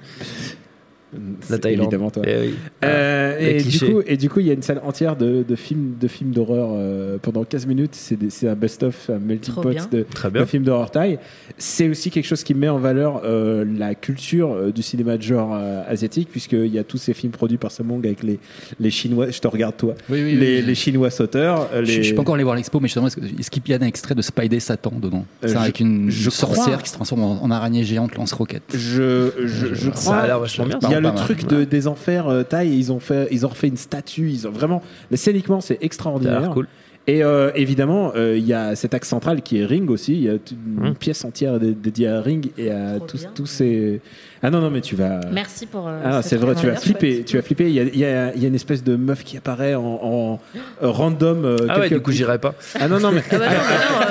La Thaïlande. Évidemment, toi. Eh oui. Euh, Les et, du coup, et du coup, il y a une salle entière de, de films de films d'horreur euh, pendant 15 minutes. C'est un best-of, un melting Trop pot bien. de, Très bien. de films d'horreur thaï. C'est aussi quelque chose qui met en valeur euh, la culture euh, du cinéma de genre euh, asiatique, puisqu'il y a tous ces films produits par Samong avec les, les Chinois. Je te regarde, toi. Oui, oui, les, oui. les Chinois sauteurs. Je, je suis pas encore allé voir l'expo, mais justement, est-ce qu'il y a un extrait de Spidey Satan dedans? C'est avec une je sorcière crois. qui se transforme en, en araignée géante lance-roquette. Je, je, je Ça crois. a l'air vachement bien. A le mal. truc de, des enfers euh, thaï. et Ils ont fait, ils ont refait une statue. Ils ont vraiment. mais Scéniquement, c'est extraordinaire. cool. Et euh, évidemment, euh, il y a cet axe central qui est Ring aussi. Il y a une Mmh. pièce entière dé- dédiée à Ring et à tous, tous ces. Ah non, non, mais tu vas. Merci pour. euh, Ah, c'est vrai, tu vas flipper. Tu vas flipper. Il y a, il y a- il y a une espèce de meuf qui apparaît en, en- euh, random. euh, Ah ouais, du coup, j'irai pas. Ah non, non, mais. Ah bah non, bah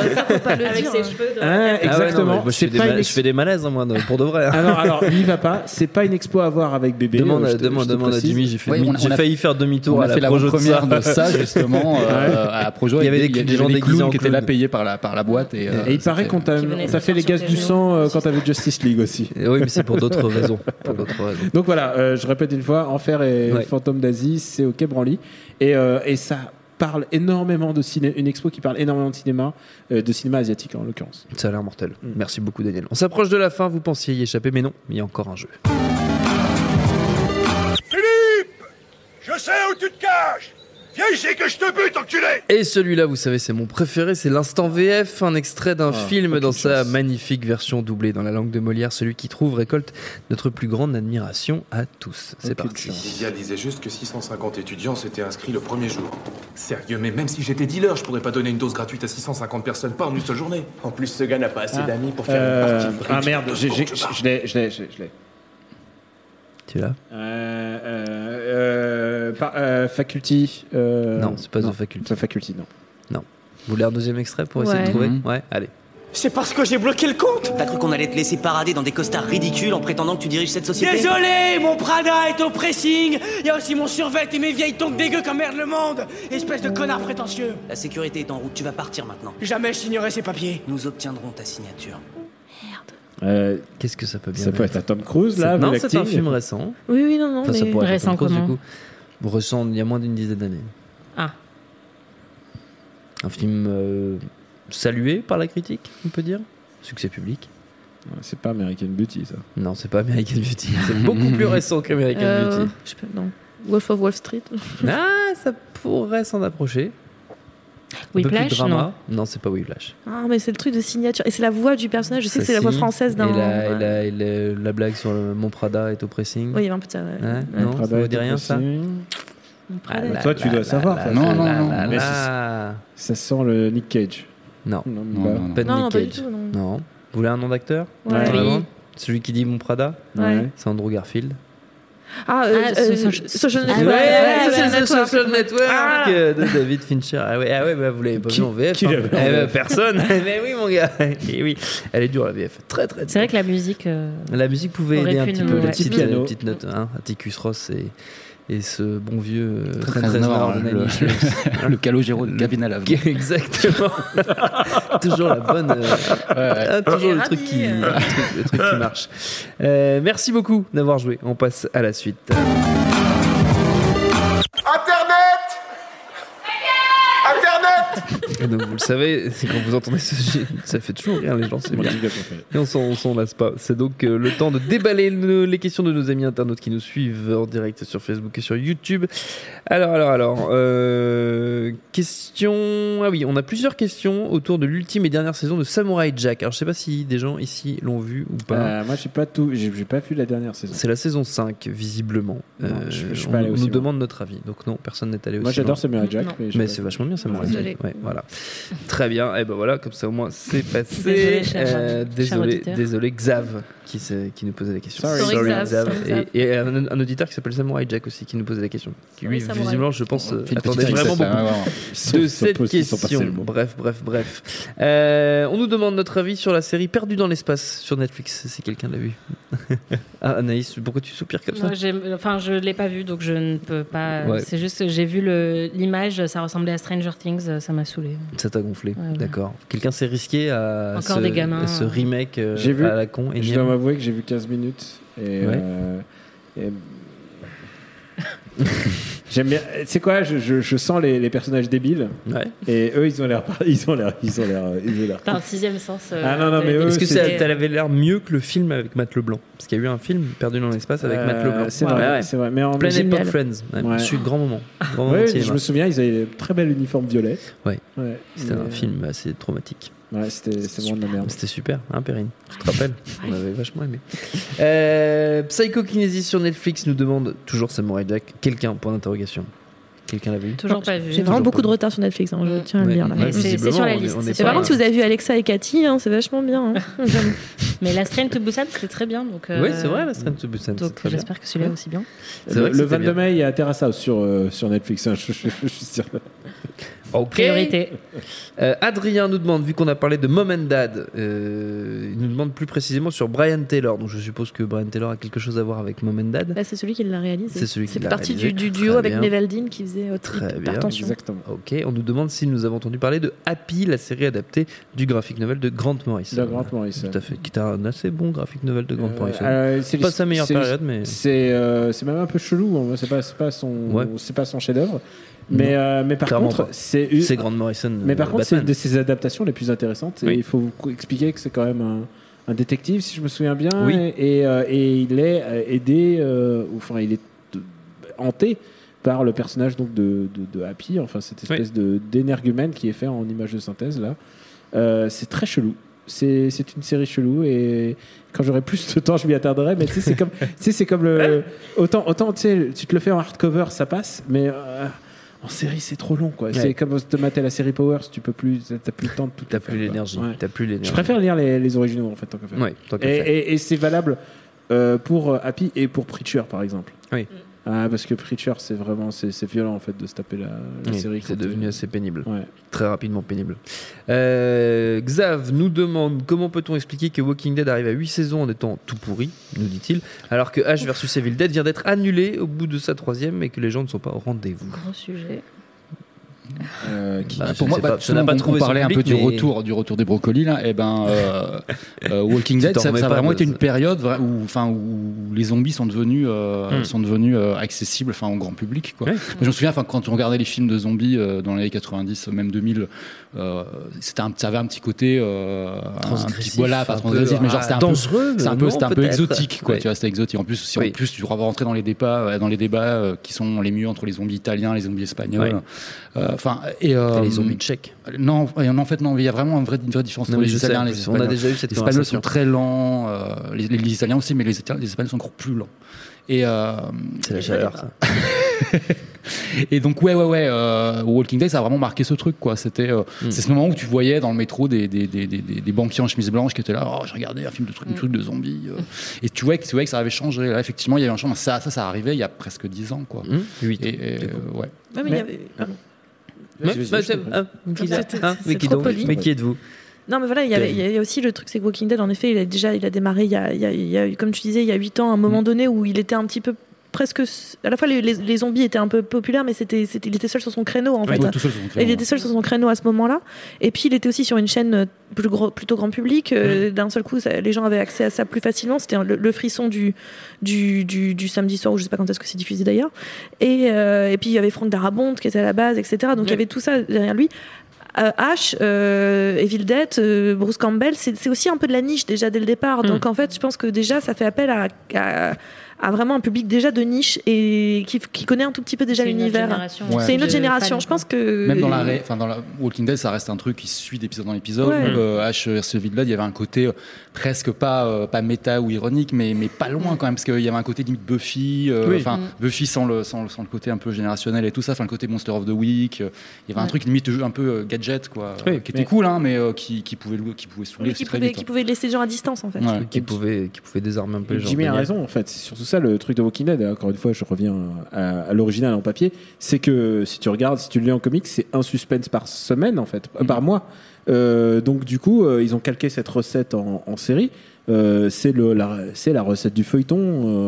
non, euh, ça faut pas le Avec dire. ses hein. cheveux. de- Ah, Ah ouais, non, exactement. moi, je, fais des je fais des malaises, hein, moi, pour de vrai. hein. Ah non, alors n'y va pas. C'est pas une expo à voir avec bébé. demande euh, à, je te- demande, je te demande à. Jimmy, j'ai fait failli faire demi-tour On à a la projo première de ça. justement à Projo. Il y avait des- gens déguisés qui étaient là payés par la par la boîte et, il paraît qu'on t'a fait les gaz du sang quand t'avais Justice League aussi. Oui, mais c'est pour d'autres d'autres raisons. Donc voilà, euh, je répète une fois, Enfer et Ouais. Fantôme d'Asie, c'est au Quai Branly. Et, euh, et ça parle énormément de cinéma, une expo qui parle énormément de cinéma, euh, de cinéma asiatique en l'occurrence. Ça a l'air mortel. Merci beaucoup, Daniel. On s'approche de la fin. Vous pensiez y échapper, mais non, il y a encore un jeu. Je sais où tu te caches Viens ici que je te bute, enculé Et celui-là, vous savez, c'est mon préféré, c'est l'instant VF, un extrait d'un film dans sa magnifique version doublée dans la langue de Molière. Celui qui trouve récolte notre plus grande admiration à tous. C'est parti. Lydia disait juste que 650 étudiants s'étaient inscrits le premier jour. Sérieux, mais même si j'étais dealer, je pourrais pas donner une dose gratuite à 650 personnes pas en une seule journée. En plus, ce gars n'a pas assez d'amis pour faire une Euh, partie de ah merde, je l'ai, je l'ai, je l'ai. Tu l'as Euh, euh, euh, par- euh, faculty. euh, Non, c'est pas non, The Faculty. The Faculty, non. Vous voulez un deuxième extrait pour essayer Ouais. de trouver Mhm. Ouais, allez. C'est parce que j'ai bloqué le compte T'as cru qu'on allait te laisser parader dans des costards ridicules en prétendant que tu diriges cette société Désolé, mon Prada est au pressing Il y a aussi mon survêt et mes vieilles tongs dégueu comme merde le monde Espèce de connard prétentieux La sécurité est en route, tu vas partir maintenant. Jamais je signerai ces papiers. Nous obtiendrons ta signature. Euh, Qu'est-ce que ça peut bien ça peut être un Tom Cruise, là, Non, c'est un film récent. Oui, oui, non, non. Enfin, ça mais- pourrait être Récent Tom Cruise, du comment coup. Récent, il y a moins d'une dizaine d'années. Ah. Un film euh, salué par la critique, on peut dire? Succès public. C'est pas American Beauty, ça. Non, c'est pas American Beauty. C'est beaucoup plus récent qu'American Euh, Beauty. je sais pas, non. Wolf of Wall Street. Ah, ça pourrait s'en approcher. Whiplash, drama. non. Non, c'est pas Whiplash. Ah, mais c'est le truc de signature. Et c'est la voix du personnage. Je sais Ça, que c'est la voix française d'un. Et la, et la- et la- la blague sur le Mon Prada est au pressing. Oui, il y avait un peu de ça. ouais. Ouais, Ouais. non, ça Prada vous est dit rien, ça. Ah là Toi, tu dois savoir, ça. Non, non, non. Mais. Ça sent le Nick Cage. Non, Non, Non, bah, non, non. pas de Non, Nick non, pas du Cage. tout. Non. Non. Vous voulez un nom d'acteur Ouais. Vraiment Oui. Celui qui dit Mon Prada Ouais. C'est Andrew Garfield. Ah, euh, Ah, euh, Social- Social Ah, Network. ouais, ouais, Social ouais, Network. Social Network Ah. euh, de David Fincher. Ah ouais, ah ouais bah, vous l'avez pas Qui- vu en VF. qui hein. Eh VF? Personne. Mais oui, mon gars. Et oui, elle est dure la VF. Très très. C'est vrai que la musique. euh, La musique pouvait aider un petit peu. ouais. Les Petit petites, piano. euh, petites notes. Hein, Atticus Ross et, et ce bon vieux euh, de le- Nails. le Calogero de Gavin Exactement. toujours la bonne. euh, toujours le truc, qui, le, truc, le truc qui marche. Euh, merci beaucoup d'avoir joué. On passe à la suite. Et donc vous le savez, c'est quand vous entendez ce ça fait toujours rire les gens, c'est bien. Et on s'en, on s'en lasse pas. C'est donc euh, le temps de déballer le- les questions de nos amis internautes qui nous suivent en direct sur Facebook et sur YouTube. Alors, alors, alors. euh, question. Ah oui, on a plusieurs questions autour de l'ultime et dernière saison de Samurai Jack. Alors, je sais pas si des gens ici l'ont vu ou pas. Euh, moi, j'ai pas tout, j'ai j'ai pas vu la dernière saison. C'est la saison 5, visiblement. Euh, Non, je- je suis on pas allé on aussi nous loin. demande notre avis. Donc, non, personne n'est allé aussi Moi, j'adore. Samurai Jack, Non. mais, c'est vachement bien, Samurai. Jack. Ouais, voilà. Très bien. Et ben voilà, comme ça au moins c'est passé. Désolé, cher- Euh, désolé, désolé, Xav qui, nous posait la question. Sorry. Sorry, Xav. Sorry, Xav. Et, et un, un auditeur qui s'appelle Samurai Jack aussi qui nous posait la question. Qui lui, Samurai. visiblement, je pense, euh, attendait vraiment beaucoup hein, de cette question. Bref, bref, bref. Euh, on nous demande notre avis sur la série Perdu dans l'espace sur Netflix, si quelqu'un l'a vu. ah, Anaïs, pourquoi tu soupires comme ça Moi, enfin, je l'ai pas vu, donc je ne peux pas. Ouais. C'est juste que j'ai vu l'image, ça ressemblait à Stranger Things, ça m'a saoulé. Ça t'a gonflé, Ouais, ouais. d'accord. Quelqu'un s'est risqué à Encore ce, des gamins, à ce remake euh, J'ai vu. à la con Je énième. dois m'avouer que j'ai vu 15 minutes et, Ouais. euh, et- J'aime bien. C'est quoi je, je, je sens les, les personnages débiles Ouais. et eux ils ont l'air ils ont l'air ils ont l'air ils ont l'air. T'as un sixième sens. euh, Ah, non, non, mais eux, Est-ce que ça t'avait l'air mieux que le film avec Matt Leblanc Parce qu'il y a eu un film Perdu dans l'espace avec Matt Euh, Leblanc. C'est Ouais, vrai, ouais. c'est vrai. Mais en Planet. Pop Friends. Ouais, Ouais. Je suis grand moment. Grand moment je me souviens, ils avaient très bel uniforme violet. Ouais. Ouais. C'était Mais- un film assez traumatique. Ouais, c'était c'est vraiment de la merde. C'était super, hein, Perrine Tu te rappelles On avait vachement aimé. Euh, Psychokinesis sur Netflix nous demande toujours Samurai Jack. Quelqu'un, point d'interrogation. Quelqu'un l'a vu Toujours pas vu. J'ai vraiment beaucoup de retard sur Netflix, hein, je tiens à le Ouais. dire. Là. Mais c'est- c'est sur la liste, c'est contre, si vous avez vu Alexa et Cathy, hein, c'est vachement bien. hein. Mais la Strain to Busan, c'était très bien. Donc, euh, Oui, c'est vrai, la Strain to Busan. c'est Donc j'espère que celui-là aussi bien. C'est Le, le c'était 22 bien. mai, il y a Terrace House sur, euh, sur Netflix. hein, je, je- je- je suis sûr. Ok. Priorité. Euh, Adrien nous demande, vu qu'on a parlé de Mom and Dad, euh, il nous demande plus précisément sur Brian Taylor. Donc je suppose que Brian Taylor a quelque chose à voir avec Mom and Dad. Là, c'est celui qui l'a réalisé. C'est celui qui l'a partie du, réalisé. du duo Très avec bien. Nevaldine qui faisait euh, Très Trip, bien. Attention. Exactement. Ok, on nous demande si nous avons entendu parler de Happy, la série adaptée du graphic novel de Grant Morrison. De Grant Morrison. Tout à fait, qui est un assez bon graphic novel de Grant Euh, Morrison. c'est pas sa meilleure période, mais C'est euh, c'est même un peu chelou. hein. C'est pas, c'est pas son, Ouais. c'est pas son chef-d'œuvre. Mais, euh, mais par Clairement contre, pas. c'est une- c'est Grant Morrison. Mais par euh, contre, c'est une de ses adaptations les plus intéressantes. Oui. Et il faut vous expliquer que c'est quand même un, un détective, si je me souviens bien. Oui. Et, et, euh, et il est aidé, ou, enfin, il est hanté par le personnage donc de, de, de Happy, enfin cette espèce de d'énergumène qui est fait en image de synthèse là. Euh, c'est très chelou. C'est c'est une série chelou et quand j'aurai plus de temps, je m'y attarderai. Mais tu sais, c'est comme, c'est comme le autant autant tu te le fais en hardcover, ça passe, mais euh, en série, c'est trop long, quoi. Ouais. C'est comme te mater la série Powers, tu peux plus, t'as plus le temps de tout. T'as plus l'énergie. Ouais. T'as plus l'énergie. Je préfère lire les, les originaux en fait, tant qu'à faire. Ouais, tant qu'à Et, faire. et- et c'est valable euh, pour euh, Happy et pour Preacher, par exemple. Oui. Ah, parce que Preacher, c'est vraiment, c'est c'est violent en fait de se taper la, la Oui, série. c'est devenu assez pénible. Ouais. Très rapidement pénible. Euh, Xav nous demande comment peut-on expliquer que Walking Dead arrive à 8 saisons en étant tout pourri, nous dit-il, alors que H versus Evil Dead vient d'être annulé au bout de sa troisième et que les gens ne sont pas au rendez-vous? Gros sujet. Euh, qui- Bah, pour moi, bah, pas, pas on- trouvé on parlait un peu du retour, du retour des brocolis là. Et ben, euh, euh, Walking Dead, ça, a vraiment de- été une période où, enfin, où les zombies sont devenus, euh, Hmm. sont devenus euh, accessibles, enfin, au grand public. Quoi. Je me souviens, enfin, quand on regardait les films de zombies euh, dans les années 90, même 2000, euh, c'était un, ça avait un petit côté, euh, un petit, Transgressif, voilà, pas un transgressif, peu, mais genre c'était un peu, dangereux, c'est un peu, c'était un peu exotique, quoi. Tu vois, c'était exotique. En plus, si Oui. en plus tu rentrer dans les débats, euh, dans les débats euh, qui sont les mieux entre les zombies italiens, les zombies espagnols, enfin, et, Et les zombies tchèques. non, et en fait, non, il y a vraiment une vraie, une vraie différence Non, entre les sais, Italiens en et les plus, on a Espagnols. déjà eu cette Les Espagnols sont très lents, les, les- les Italiens aussi, mais les, Espagnols sont encore plus lents. Et, C'est la chaleur, ça. et donc, ouais, ouais, ouais, euh, Walking Dead, ça a vraiment marqué ce truc, quoi. C'était, euh, Mm. c'est ce moment où tu voyais dans le métro des, des, des, des, des- banquiers en chemise blanche qui étaient là, oh, j'ai regardé un film de truc, un truc de zombies. euh. Et tu voyais, que, tu voyais que ça avait changé. Là, effectivement, il y avait un changement. Ça, ça, ça arrivait il y a presque 10 ans, quoi. Hum, huit, Et, et, euh, ouais. Ouais, mais il y avait- bah, je ah, Hein, mais qui. Mais êtes-vous Non, mais voilà, il y, y a aussi le truc, c'est que Walking Dead, en effet, il a déjà, il a démarré il y a, il y a- il y a- comme tu disais, il y a 8 ans, à un moment donné où il était un petit peu presque. À la fois, les, les- les zombies étaient un peu populaires, mais c'était, c'était- il était seul sur son créneau, en Ouais, fait. tout seul sur son Et créneau, il était seul sur son créneau à ce moment-là. Et puis, il était aussi sur une chaîne euh, plus gros- plutôt grand public. Euh, D'un seul coup, ça- les gens avaient accès à ça plus facilement. C'était le, le frisson du, du, du, du samedi soir, ou je sais pas quand est-ce que c'est diffusé d'ailleurs. Et, euh, et puis, il y avait Franck Darabont qui était à la base, etc. Donc, il y avait tout ça derrière lui. euh, Ash, euh, Evil Dead, euh, Bruce Campbell, c'est aussi un peu de la niche déjà dès le départ. Donc en fait, je pense que déjà ça fait appel à, à- à vraiment un public déjà de niche et qui, qui connaît un tout petit peu déjà C'est une autre l'univers. génération Ouais. C'est une autre génération. fans, Je pense que Même dans la, ré- enfin dans la Walking Dead, ça reste un truc qui se suit d'épisode en épisode. Ouais. Euh, Dead, il y avait un côté euh, presque pas euh, pas méta ou ironique, mais mais pas loin quand même, parce qu'il y avait un côté limite Buffy, euh, Oui. enfin Mm. Buffy sans le, sans le sans le côté un peu générationnel et tout ça, enfin le côté Monster of the Week. euh, il y avait un Ouais. truc limite un peu euh, gadget quoi, Oui, euh, qui était mais- cool, hein, mais euh, qui qui pouvait qui pouvait saouler qui, pouvait, vite. qui pouvait laisser les gens à distance en fait. Ouais. Qui pouvait, qui pouvait désarmer un peu les gens. Jimmy a raison en fait, c'est surtout ça le truc de Walking Dead. Et Encore une fois, je reviens à, à l'original en papier. C'est que si tu regardes, si tu le lis en comics, c'est un suspense par semaine en fait, euh, Mhm. par mois. Euh, donc du coup, euh, ils ont calqué cette recette en, en série. Euh, c'est la, recette du feuilleton.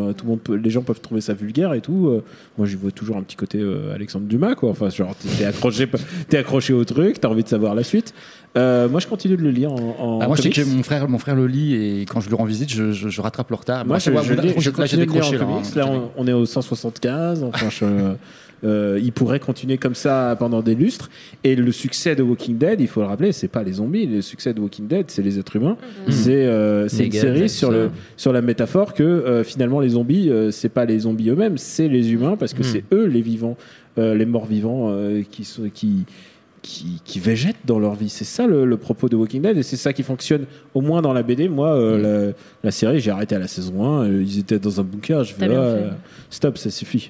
Euh, tout le monde peut- les gens peuvent trouver ça vulgaire et tout. Euh, moi, j'y vois toujours un petit côté euh, Alexandre Dumas quoi. Enfin, genre t'es- accroché, t'es accroché au truc, t'as envie de savoir la suite. Moi, je continue de le lire en. en Ah, moi, je sais que mon frère, mon frère le lit et quand je le rends visite, je, je, je rattrape le retard. Moi, je, je je en là. comics. Là, on, on est au 175. Enfin, je- euh, il pourrait continuer comme ça pendant des lustres. Et le succès de Walking Dead, il faut le rappeler, c'est pas les zombies. Le succès de Walking Dead, c'est les êtres humains. C'est euh, c'est une série sur ça. le sur la métaphore que euh, finalement les zombies, euh, c'est pas les zombies eux-mêmes, c'est les humains parce que Mm. c'est eux les vivants, euh, les morts vivants euh, qui sont qui qui, qui végètent dans leur vie. C'est ça le, le propos de Walking Dead et c'est ça qui fonctionne au moins dans la BD. Moi, euh, la, la série, j'ai arrêté à la saison 1. euh, ils étaient dans un bunker. Je fais là, euh, stop, ça suffit.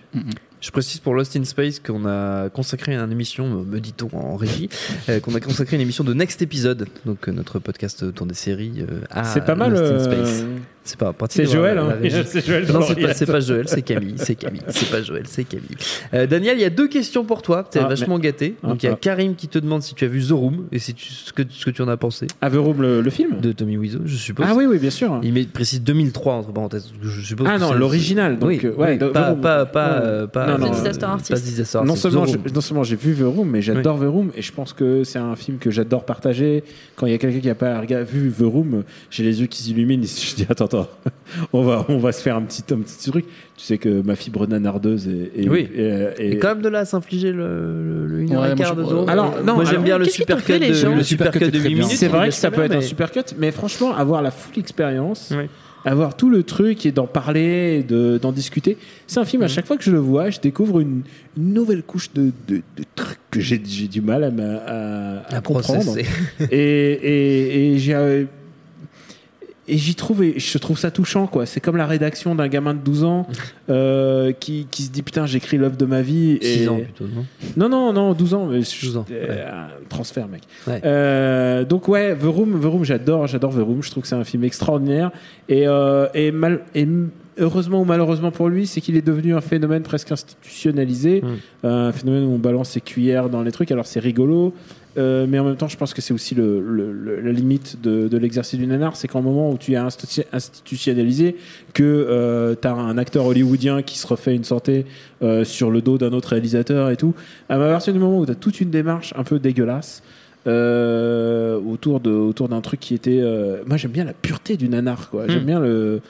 Je précise pour Lost in Space qu'on a consacré une émission, me- dit-on en régie, euh, qu'on a consacré une émission de Next Episode, donc euh, notre podcast autour des séries euh, à c'est pas mal. Lost in euh, Space. C'est pas c'est Joël. la- hein. la régie. c'est Joël. Non, c'est pas, c'est pas Joël, c'est Camille. C'est Camille. C'est pas Joël, c'est Camille. Euh, Daniel, il y a deux questions pour toi. T'es Ah, vachement gâté. Ah, Donc il y a ah. Karim qui te demande si tu as vu The Room et si tu, ce, que, ce que tu en as pensé Averum, le, le film de Tommy Wiseau, je suppose. Ah oui, oui, bien sûr. Il met, précise 2003 entre parenthèses. Je suppose Ah non, l'original. Donc, oui, euh, ouais, oui, pas, The Room. pas, pas, euh, pas, Non, non, The Disaster Artist. pas Disaster Non seulement, The j'ai, Room. non seulement j'ai vu The Room, mais j'adore The Room et je pense que c'est un film que j'adore partager. Quand il y a quelqu'un qui n'a pas vu The Room, j'ai les yeux qui s'illuminent. et Je dis attends, attends, on va, on va se faire un petit, un petit truc. Tu sais que ma fibre nanardeuse est, est- Oui. est- est- Et quand même de là à s'infliger le, le, le une heure Ouais, et moi, quart je- de The Room. Alors, non, moi j'aime bien le super cut les de gens le Le super cut de est 8 très bien. minutes. C'est vrai que ça peut être un super cut, mais franchement, avoir la full expérience, avoir tout le truc et d'en parler, de- d'en discuter, c'est un film, à chaque fois que je le vois, je découvre une, une nouvelle couche de, de, de trucs que j'ai du mal à, m'a- à, à à comprendre. et et, et j'ai euh, et j'y trouve et je trouve ça touchant quoi. C'est comme la rédaction d'un gamin de 12 ans euh, qui, qui se dit putain j'écris l'œuvre de ma vie et 6 ans plutôt, non? Non non non 12 ans mais je- 12 ans, euh, ouais. un transfert mec. Ouais. Euh, donc ouais The Room The Room j'adore j'adore The Room. Je trouve que c'est un film extraordinaire. Et et mal et heureusement ou malheureusement pour lui c'est qu'il est devenu un phénomène presque institutionnalisé. Mm. Euh, un phénomène où on balance ses cuillères dans les trucs. Alors c'est rigolo euh, mais en même temps, je pense que c'est aussi le, le- le- la limite de, de l'exercice du nanar, c'est qu'en moment où tu es institu- institutionnalisé, que tu as un acteur hollywoodien qui se refait une santé euh, sur le dos d'un autre réalisateur et tout, à partir du moment où tu as toute une démarche un peu dégueulasse, euh, autour de autour d'un truc qui était euh, moi j'aime bien la pureté du nanar quoi j'aime Mm. bien le,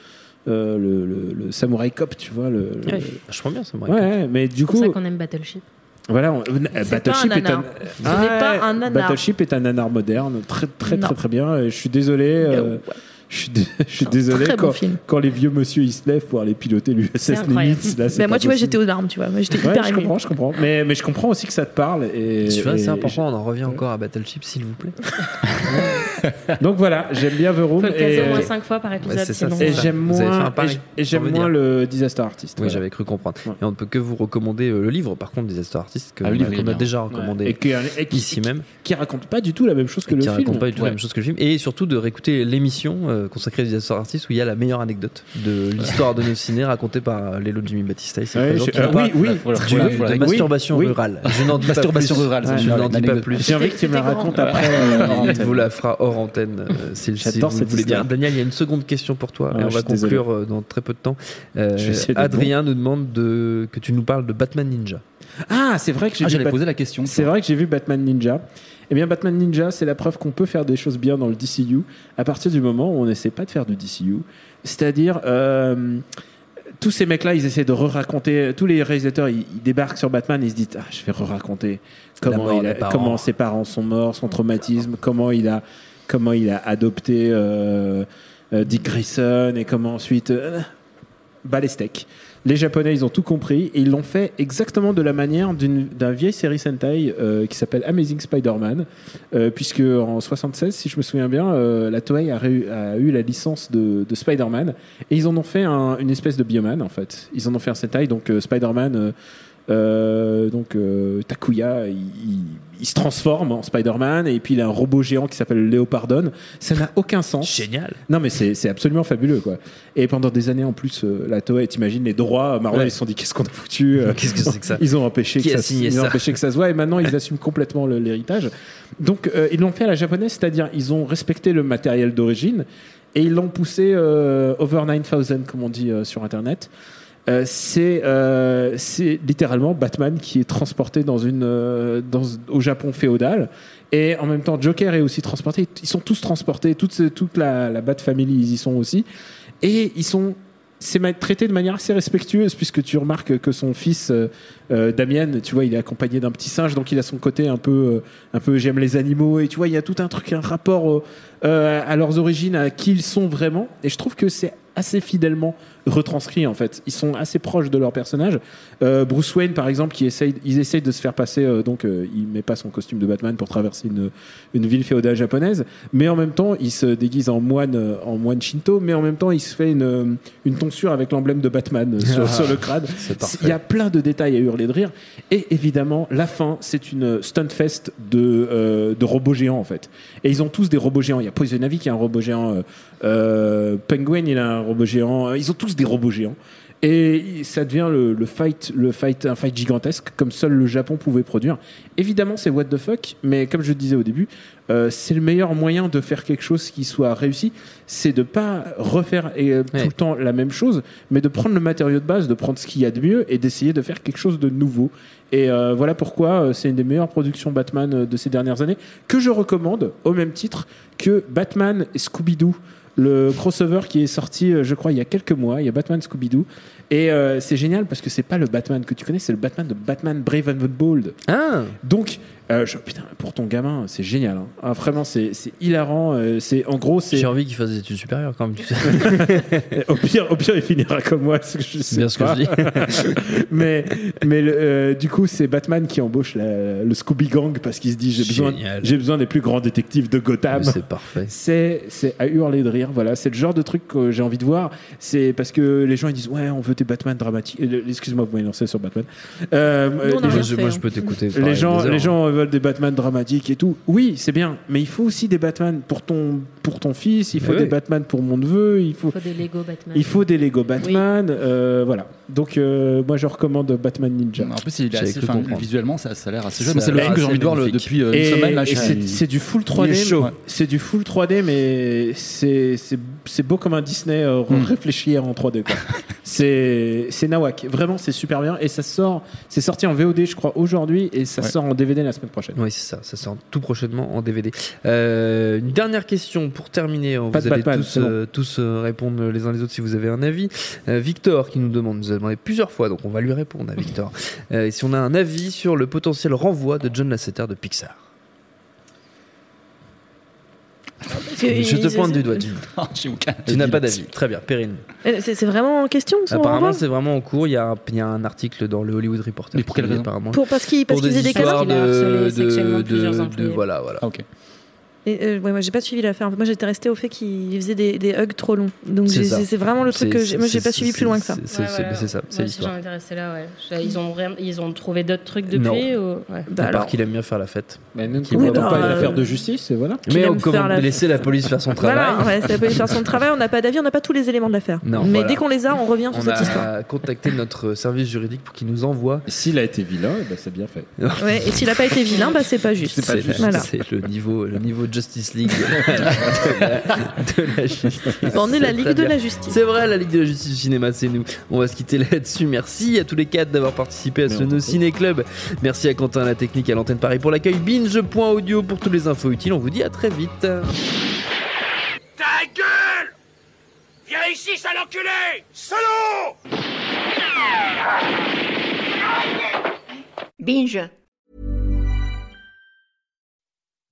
euh, le, le- le samouraï cop tu vois le, le- Ouais, vachement bien me ouais, ouais, mais du C'est pour coup ça qu'on aime Battleship. Voilà, on- euh, C'est Battleship pas un est un, pas un nanar. Battleship est un nanar moderne, très très Non. très très bien. Et Je suis désolé, euh, je suis, dé- je suis désolé bon quand, les vieux monsieur ils se lèvent pour aller piloter l'USS. Nimitz. Là, pas moi, tu vois, j'étais aux larmes, tu vois. Moi, j'étais Ouais, hyper je émue. comprends, je comprends. Mais, mais je comprends aussi que ça te parle. Et, Tu vois, c'est important, on en revient encore à Battleship, s'il vous plaît? Donc voilà, j'aime bien The Room. Faut le caser et, au moins 5 fois par épisode. c'est ça, sinon, c'est et j'aime moins, et j'aime le Disaster Artist. Oui, voilà. j'avais cru comprendre. Ouais. Et on ne peut que vous recommander euh, le livre, par contre, Disaster Artist, que Ah, qu'on livre, a- déjà recommandé qui, qui- ici même. qui raconte pas du tout la même chose que et le qui film. raconte pas du tout la même chose que le film. Et surtout de réécouter l'émission euh, consacrée à Disaster Artist où il y a la meilleure anecdote de l'histoire de nos ciné racontée par euh, Lélo Jimmy qui parle oui, oui. De masturbation oui. rurale. Je n'en dis pas Masturbation plus. rurale, c'est je n'en dis pas plus. J'ai envie que tu me la racontes après. antenne. vous la fera hors antenne euh, si, si J'adore vous cette voulez bien. Daniel, il y a une seconde question pour toi Ah, et on va désolé. conclure euh, dans très peu de temps. Euh, Adrien nous demande de, que tu nous parles de Batman Ninja. Ah, c'est vrai que j'ai Ah, poser la question. C'est vrai que j'ai vu Batman Ninja. Eh bien, Batman Ninja, c'est la preuve qu'on peut faire des choses bien dans le DCU à partir du moment où on n'essaie pas de faire du DCU. C'est-à-dire, euh, tous ces mecs-là, ils essaient de re-raconter. Tous les réalisateurs, ils, ils débarquent sur Batman, ils se disent ah, je vais re-raconter il a- comment ses parents sont morts, son traumatisme, comment il a, comment il a adopté euh, euh, Dick Grayson et comment ensuite. euh, bas les steaks. Les Japonais, ils ont tout compris et ils l'ont fait exactement de la manière d'un vieille série Sentai euh, qui s'appelle Amazing Spider-Man, puisque en 76, si je me souviens bien, la Toei a, eu la licence de, de Spider-Man et ils en ont fait un- une espèce de bioman en fait. Ils en ont fait un Sentai, donc Spider-Man. donc Takuya, il- il se transforme en Spider-Man et puis il a un robot géant qui s'appelle Léopardon. Ça n'a aucun sens. Génial. Non mais c'est absolument fabuleux quoi. Et pendant des années en plus, euh, la Toei, t'imagines les droits, Marvel Ouais. ils se sont dit qu'est-ce qu'on a foutu euh, Qu'est-ce que c'est que ça Ils ont empêché Qui que ça, ont empêché que ça se voit et maintenant ils assument complètement l'héritage. Donc euh, ils l'ont fait à la japonaise, c'est-à-dire ils ont respecté le matériel d'origine et ils l'ont poussé euh, over 9000 comme on dit sur internet. Euh, c'est euh, c'est littéralement Batman qui est transporté dans une euh, au Japon féodal. Et en même temps Joker est aussi transporté. Ils sont tous transportés. Toute, toute la, la Bat Family ils y sont aussi. Et ils sont c'est traité de manière assez respectueuse puisque tu remarques que son fils euh, Damien, tu vois, il est accompagné d'un petit singe, donc il a son côté un peu, un peu j'aime les animaux. Et tu vois, il y a tout un truc, un rapport à leurs origines, à qui ils sont vraiment. Et je trouve que c'est assez fidèlement retranscrit en fait. Ils sont assez proches de leur personnage. Euh, Bruce Wayne, par exemple, qui essaye, ils essayent de se faire passer, euh, donc euh, il met pas son costume de Batman pour traverser une, une ville féodale japonaise, mais en même temps, il se déguise en moine, euh, en moine shinto, mais en même temps, il se fait une, euh, une tonsure avec l'emblème de Batman sur, Ah, sur le crâne. Il y a plein de détails à hurler de rire. Et évidemment, la fin, c'est une stunt fest de, de robots géants, en fait. Et ils ont tous des robots géants. Il y a Poison Ivy qui a un robot géant. Euh, euh, Penguin, il a un robot géant. Ils ont tous des robots géants. Et ça devient le, le fight, le fight, un fight gigantesque comme seul le Japon pouvait produire. Évidemment, c'est what the fuck, mais comme je disais au début, euh, c'est le meilleur moyen de faire quelque chose qui soit réussi, c'est de pas refaire euh, tout le temps la même chose, mais de prendre le matériau de base, de prendre ce qu'il y a de mieux et d'essayer de faire quelque chose de nouveau. Et euh, voilà pourquoi euh, c'est une des meilleures productions Batman euh, de ces dernières années que je recommande au même titre que Batman et Scooby-Doo le crossover qui est sorti, euh, je crois, il y a quelques mois. Il y a Batman Scooby-Doo. Et euh, c'est génial parce que c'est pas le Batman que tu connais, c'est le Batman de Batman Brave and the Bold. Ah Donc, euh, je- putain, pour ton gamin, c'est génial. hein. Ah, vraiment, c'est c'est hilarant. euh, c'est en gros, c'est. J'ai envie qu'il fasse des études supérieures quand même. tu sais. au pire, au pire, il finira comme moi. ce que je sais Bien ce que pas. je dis. mais mais le, euh, du coup, c'est Batman qui embauche la- le Scooby Gang parce qu'il se dit j'ai besoin, Génial. j'ai besoin des plus grands détectives de Gotham. C'est parfait. C'est c'est à hurler de rire. Voilà, c'est le genre de truc que j'ai envie de voir. C'est parce que les gens ils disent ouais, on veut Batman dramatiques. Euh, Excuse-moi, vous m'avez lancé sur Batman. Euh, Nous, les fait, Moi, je peux t'écouter Les gens, les hein. gens veulent des Batman dramatiques et tout. Oui, c'est bien, mais il faut aussi des Batman pour ton pour ton fils. Il faut des. Batman pour mon neveu. Il faut Il faut des Lego Batman. il faut des Lego Batman, euh, voilà. Donc euh, moi je recommande Batman Ninja. En plus, il est assez, enfin, visuellement, ça, ça a l'air assez jeune. C'est le film que j'ai envie de voir depuis euh, Et- une semaine. Là, c'est du full Il est 3D. chaud. C'est du full 3D, mais c'est beau comme un Disney euh, Hmm. réfléchi en 3D. quoi. c'est c'est nawak. Vraiment, c'est super bien. Et ça sort. C'est sorti en VOD, je crois, aujourd'hui, et ça Ouais. sort en DVD la semaine prochaine. Oui, c'est ça. Ça sort tout prochainement en DVD. Euh, une dernière question pour terminer. Vous de allez Batman, tous, euh, tous euh, répondre les uns les autres si vous avez un avis. Euh, Victor qui nous demande, nous a demandé plusieurs fois, donc on va lui répondre à Victor. Euh, si on a un avis sur le potentiel renvoi de John Lasseter de Pixar. Je te pointe du doigt, Jim. Tu n'as pas d'avis. Très bien, Perrine. C'est vraiment en question son Apparemment, c'est vraiment en cours. Il y, a un, il y a un article dans le Hollywood Reporter. Mais pour quelle raison apparemment, Pour- parce qu'il- parce qu'il des histoires de, de, plusieurs de- employés. voilà, voilà. Et, euh, ouais, moi j'ai pas suivi l'affaire. Moi j'étais resté au fait qu'il faisait des, des hugs trop longs. Donc C'est vraiment le truc que j'ai- moi j'ai pas suivi plus loin que ça. c'est- c'est- c'est ça, c'est l'histoire. Là, ouais. Ils ont, rien- ils ont trouvé d'autres trucs depuis Non. ou... ouais. Bah à part qu'il aime bien faire la fête. Mais ne Qu'il commandons boit pas pas. une affaire de justice, et voilà. Mais on commande la- laisser la police faire son travail. Voilà, ouais, ça peut faire son travail. On n'a pas d'avis, on n'a pas tous les éléments de l'affaire. Mais dès qu'on les a, on revient sur On cette histoire. a contacté notre service juridique pour qu'il nous envoie. S'il a été vilain, eh ben, c'est bien fait. Ouais, et s'il a pas été vilain, bah c'est pas juste. C'est la- Voilà. c'est le niveau, le niveau Justice League de la, de la justice. On est la Ligue de bien. la justice. C'est vrai, la Ligue de la justice du cinéma, c'est nous. On va se quitter là-dessus. Merci à tous les quatre d'avoir participé à ce No Ciné Club. Merci à Quentin à la technique, à l'antenne Paris pour l'accueil. Binge.audio pour toutes les infos utiles. On vous dit à très vite. Ta gueule Viens ici, sale enculé Salaud Binge.